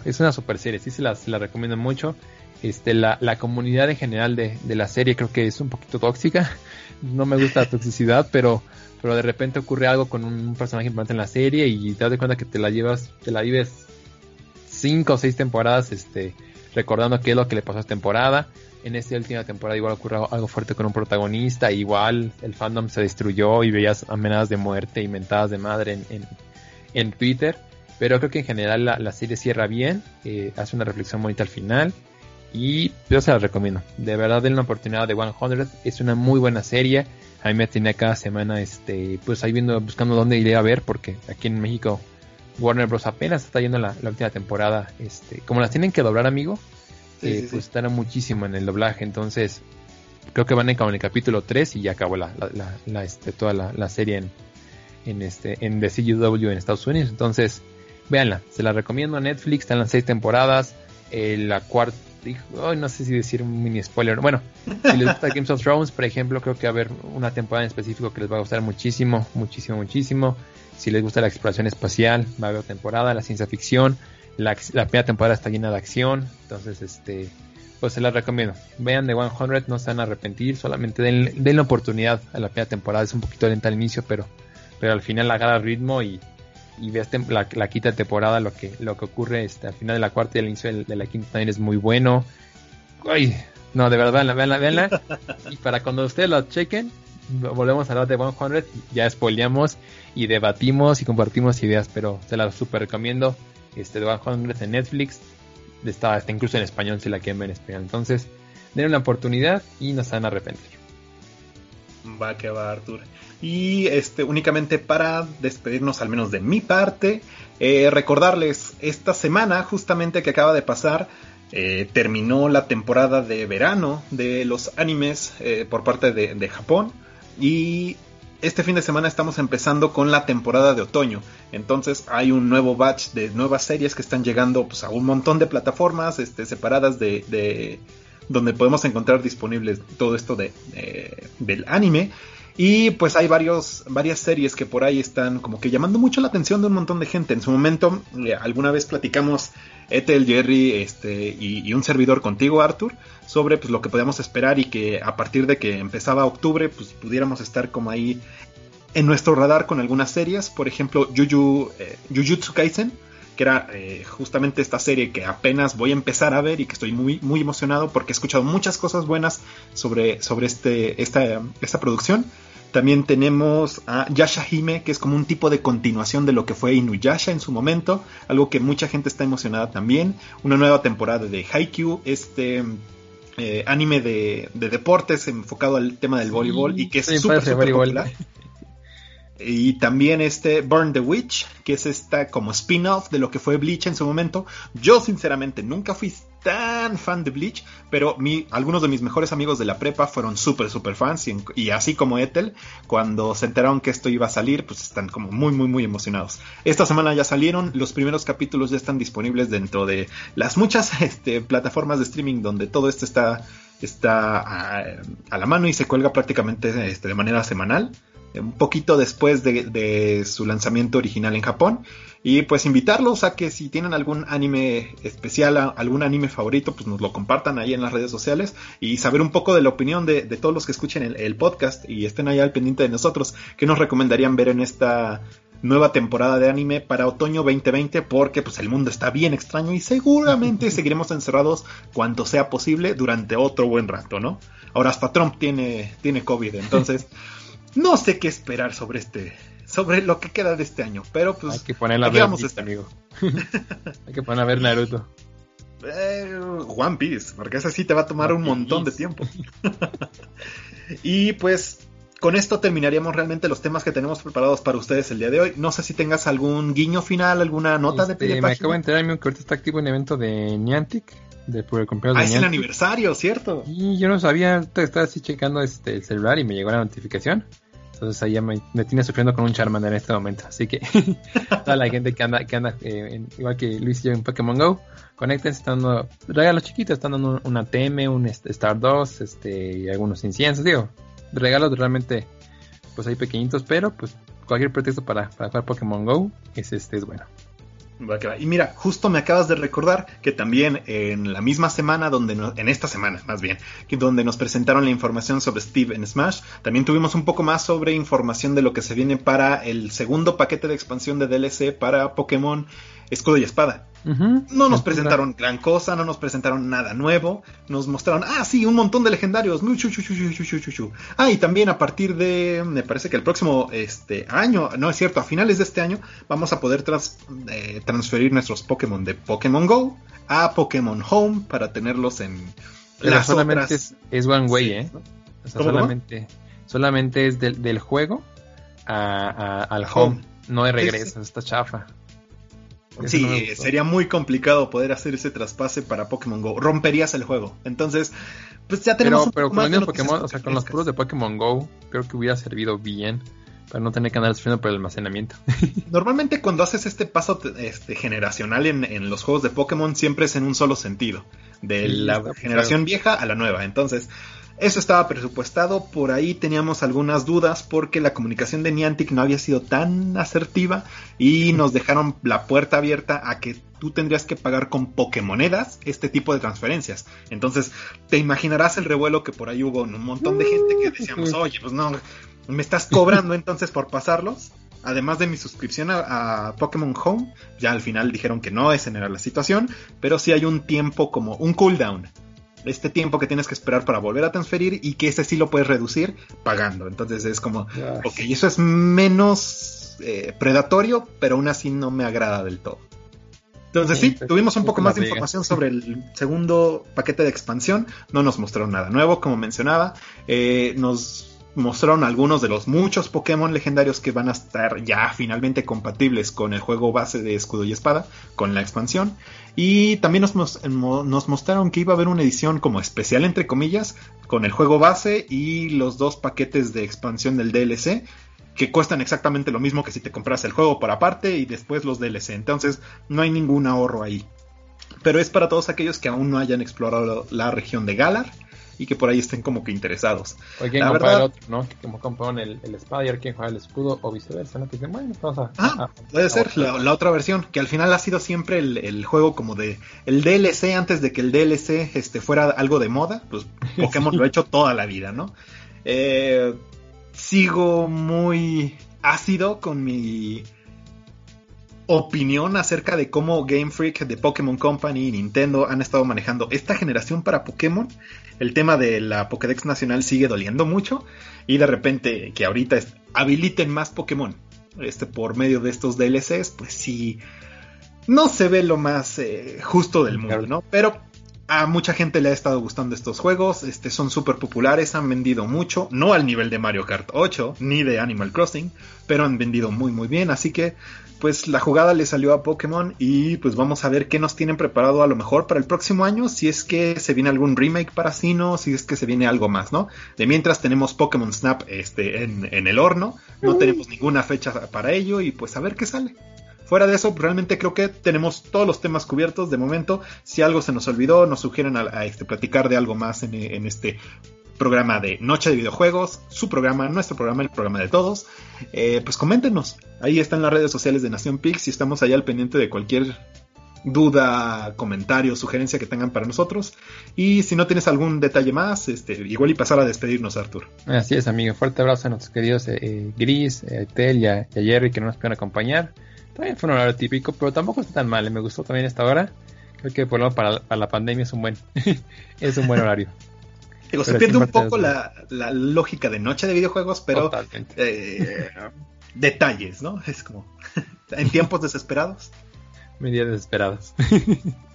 es una super serie, sí se la, recomiendo mucho. Este, la, la comunidad en general de, la serie creo que es un poquito tóxica, no me gusta la toxicidad, pero, pero de repente ocurre algo con un personaje importante en la serie y te das cuenta que te la llevas, te la vives cinco o seis temporadas, este, recordando qué es lo que le pasó a esta temporada. En esta última temporada igual ocurrió algo fuerte con un protagonista, igual el fandom se destruyó y veías amenazas de muerte y mentadas de madre en, en Twitter. Pero creo que en general la, serie cierra bien, eh, hace una reflexión bonita al final. Y yo se la recomiendo. De verdad, denle una oportunidad de 100. Es una muy buena serie. A mí me tenía cada semana, este, pues ahí viendo, buscando dónde iré a ver, porque aquí en México Warner Bros. apenas está yendo la, la última temporada. Este, como las tienen que doblar, amigo, eh, pues estará muchísimo en el doblaje. Entonces, creo que van en, el capítulo 3 y ya acabó la, la, este, toda la, serie en, en, este, en The CW en Estados Unidos. Entonces, véanla, se la recomiendo a Netflix, están las seis temporadas. Eh, la cuarta, no sé si decir un mini spoiler. Bueno, si les gusta Games of Thrones, por ejemplo, creo que va a haber una temporada en específico que les va a gustar muchísimo, muchísimo, muchísimo. Si les gusta la exploración espacial, va a haber temporada, la ciencia ficción. La, la primera temporada está llena de acción, entonces este pues se la recomiendo. Vean The 100, no se van a arrepentir, solamente den, den la oportunidad a la primera temporada, es un poquito lenta al inicio, pero, pero al final agarra ritmo y, y veas la, la, quinta temporada, lo que, lo que ocurre este, al final de la cuarta y al inicio de, la quinta también es muy bueno. No, de verdad, veanla, veanla, veanla. y para cuando ustedes lo chequen, volvemos a hablar de 100, ya spoileamos y debatimos y compartimos ideas, pero se la super recomiendo. Este de 100 en Netflix, Está, está incluso en español si la quieren ver en español. Entonces, den una oportunidad y no se van a arrepentir. Va que va, Artur. Y este, únicamente para despedirnos, al menos de mi parte, eh, recordarles esta semana, justamente que acaba de pasar, eh, terminó la temporada de verano de los animes eh, por parte de, de Japón. Y este fin de semana estamos empezando con la temporada de otoño. Entonces hay un nuevo batch de nuevas series que están llegando pues, a un montón de plataformas este, separadas de, donde podemos encontrar disponibles todo esto de, del anime. Y pues hay varios, varias series que por ahí están como que llamando mucho la atención de un montón de gente. En su momento, eh, alguna vez platicamos Ethel, Jerry este, y, un servidor contigo, Arthur, sobre pues, lo que podíamos esperar y que a partir de que empezaba octubre, pues pudiéramos estar como ahí en nuestro radar con algunas series. Por ejemplo, Juju, eh, Jujutsu Kaisen, que era eh, justamente esta serie que apenas voy a empezar a ver y que estoy muy, muy emocionado porque he escuchado muchas cosas buenas sobre, sobre este, esta, esta producción. También tenemos a Yashahime, que es como un tipo de continuación de lo que fue Inuyasha en su momento, algo que mucha gente está emocionada también. Una nueva temporada de Haikyuu, este eh, anime de, deportes enfocado al tema del voleibol y que es súper, popular. Y también este Burn the Witch, que es esta como spin-off de lo que fue Bleach en su momento. Yo sinceramente nunca fui tan fan de Bleach, pero mi, algunos de mis mejores amigos de la prepa fueron súper, súper fans. Y, así como Ethel, cuando se enteraron que esto iba a salir, pues están como muy, muy, muy emocionados. Esta semana ya salieron, los primeros capítulos ya están disponibles dentro de las muchas este, plataformas de streaming donde todo esto está, está a, a la mano y se cuelga prácticamente este, de manera semanal un poquito después de, su lanzamiento original en Japón. Y pues invitarlos a que si tienen algún anime especial, algún anime favorito, pues nos lo compartan ahí en las redes sociales y saber un poco de la opinión de, todos los que escuchen el, podcast y estén ahí al pendiente de nosotros. ¿Qué nos recomendarían ver en esta nueva temporada de anime para otoño 2020? Porque pues el mundo está bien extraño y seguramente seguiremos encerrados cuanto sea posible durante otro buen rato, ¿no? Ahora hasta Trump tiene, tiene COVID, entonces... no sé qué esperar sobre este, sobre lo que queda de este año, pero pues hay que poner a ver amigo. hay que poner a ver Naruto. Eh, One Piece, porque ese sí te va a tomar un montón de tiempo. y pues con esto terminaríamos realmente los temas que tenemos preparados para ustedes el día de hoy. No sé si tengas algún guiño final, alguna nota de este, Me acabo de enterarme que ahorita está activo un evento de Niantic. De, por el cumpleaños ah, es el aniversario, ¿cierto? Y yo no sabía, estaba así checando este, el celular y me llegó la notificación. Entonces ahí me, me tiene sufriendo con un Charmander en este momento. Así que toda la gente que anda, que anda eh, igual que Luis y yo en Pokémon Go, conéctense, están dando regalos chiquitos, están dando una TM, un Star 2, este, y algunos inciensos, digo, regalos realmente, pues ahí pequeñitos, pero pues cualquier pretexto para, para jugar Pokémon Go es este es bueno. Y mira, justo me acabas de recordar que también en la misma semana, donde en esta semana más bien, que donde nos presentaron la información sobre Steve en Smash, también tuvimos un poco más sobre información de lo que se viene para el segundo paquete de expansión de DLC para Pokémon Escudo y Espada. No nos presentaron gran cosa, no nos presentaron nada nuevo. Nos mostraron, ah, sí, un montón de legendarios. Ah, y también a partir de, me parece que el próximo este, año, no es cierto, a finales de este año, vamos a poder eh, transferir nuestros Pokémon de Pokémon Go a Pokémon Home para tenerlos en las solamente Es, one way, ¿eh? solamente, solamente es del, juego al home. No hay regreso, está chafa. Sí, sería muy complicado poder hacer ese traspase para Pokémon Go. Romperías el juego. Entonces, pues ya tenemos. Pero, pero con los Pokémon, o sea, con los puros de Pokémon Go, creo que hubiera servido bien para no tener que andar sufriendo por el almacenamiento. Normalmente cuando haces este paso este, generacional en, los juegos de Pokémon siempre es en un solo sentido, de la generación vieja a la nueva. Entonces, eso estaba presupuestado, por ahí teníamos algunas dudas porque la comunicación de Niantic no había sido tan asertiva y nos dejaron la puerta abierta a que tú tendrías que pagar con Pokémonedas este tipo de transferencias. Entonces, te imaginarás el revuelo que por ahí hubo en un montón de gente que decíamos, oye, pues no, me estás cobrando entonces por pasarlos. Además de mi suscripción a, Pokémon Home, ya al final dijeron que no, esa era la situación, pero sí hay un tiempo como un cooldown. Este tiempo que tienes que esperar para volver a transferir y que ese sí lo puedes reducir pagando. Entonces es como, ok, eso es menos eh, predatorio, pero aún así no me agrada del todo. Entonces sí, pues, tuvimos un poco más de información sobre el segundo paquete de expansión. No nos mostraron nada nuevo, como mencionaba. Eh, nos mostraron algunos de los muchos Pokémon legendarios que van a estar ya finalmente compatibles con el juego base de escudo y espada, con la expansión. Y también nos, mostraron que iba a haber una edición como especial, entre comillas, con el juego base y los dos paquetes de expansión del DLC, que cuestan exactamente lo mismo que si te compras el juego por aparte y después los DLC. Entonces no hay ningún ahorro ahí. Pero es para todos aquellos que aún no hayan explorado la región de Galar y que por ahí estén como que interesados. O quien compra el otro, ¿no? Que como compraron el, el espada y quien juega el escudo o viceversa, ¿no? Que dicen, bueno, vamos a... Ah, puede ser la, otra versión, que al final ha sido siempre el, juego como de... El DLC antes de que el DLC este, fuera algo de moda, pues Pokémon lo ha hecho toda la vida, ¿no? Eh, sigo muy ácido con mi opinión acerca de cómo Game Freak de Pokémon Company y Nintendo han estado manejando esta generación para Pokémon. El tema de la Pokédex Nacional sigue doliendo mucho y de repente que ahorita habiliten más Pokémon este, por medio de estos DLCs, pues sí, no se ve lo más eh, justo del mundo, ¿no? Pero a mucha gente le ha estado gustando estos juegos, este, son súper populares, han vendido mucho, no al nivel de Mario Kart 8 ni de Animal Crossing, pero han vendido muy muy bien, así que pues la jugada le salió a Pokémon y pues vamos a ver qué nos tienen preparado a lo mejor para el próximo año, si es que se viene algún remake para Sino, si es que se viene algo más, ¿no? De mientras tenemos Pokémon Snap este, en, en el horno, no tenemos ninguna fecha para ello y pues a ver qué sale. Fuera de eso, realmente creo que tenemos todos los temas cubiertos de momento. Si algo se nos olvidó, nos sugieren a, este, platicar de algo más en, este programa de Noche de Videojuegos, su programa, nuestro programa, el programa de todos, eh, pues coméntenos. Ahí están las redes sociales de Nación Pix y estamos allá al pendiente de cualquier duda, comentario, sugerencia que tengan para nosotros. Y si no tienes algún detalle más, este, igual y pasar a despedirnos, Artur. Así es, amigo. Fuerte abrazo a nuestros queridos eh, eh, Gris, Tel y a, Jerry que no nos pueden acompañar. También fue un horario típico, pero tampoco está tan mal. ¿eh? Me gustó también esta hora. Creo que por lo para, para la pandemia es un buen, es un buen horario. Digo, se pierde un poco la, lógica de noche de videojuegos, pero eh, detalles, ¿no? Es como en tiempos desesperados. Medidas desesperadas.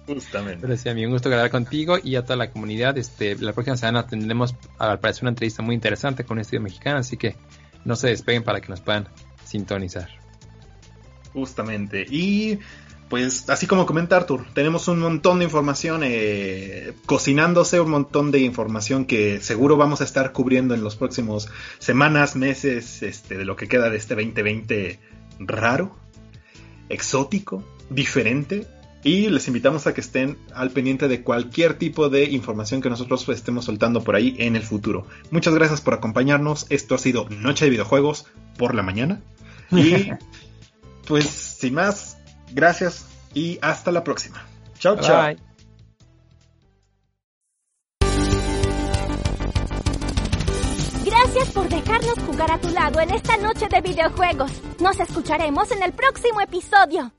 Justamente. Pero sí, a mí un gusto grabar contigo y a toda la comunidad. Este, la próxima semana tendremos, al parecer, una entrevista muy interesante con un estudio mexicano, así que no se despeguen para que nos puedan sintonizar. Justamente. Y pues así como comenta Arthur, tenemos un montón de información eh, cocinándose, un montón de información que seguro vamos a estar cubriendo en los próximos semanas, meses, este, de lo que queda de este 2020 raro, exótico, diferente. Y les invitamos a que estén al pendiente de cualquier tipo de información que nosotros estemos soltando por ahí en el futuro. Muchas gracias por acompañarnos. Esto ha sido Noche de Videojuegos por la mañana. Y pues sin más, gracias y hasta la próxima. Chao, chao. Gracias por dejarnos jugar a tu lado en esta noche de videojuegos. Nos escucharemos en el próximo episodio.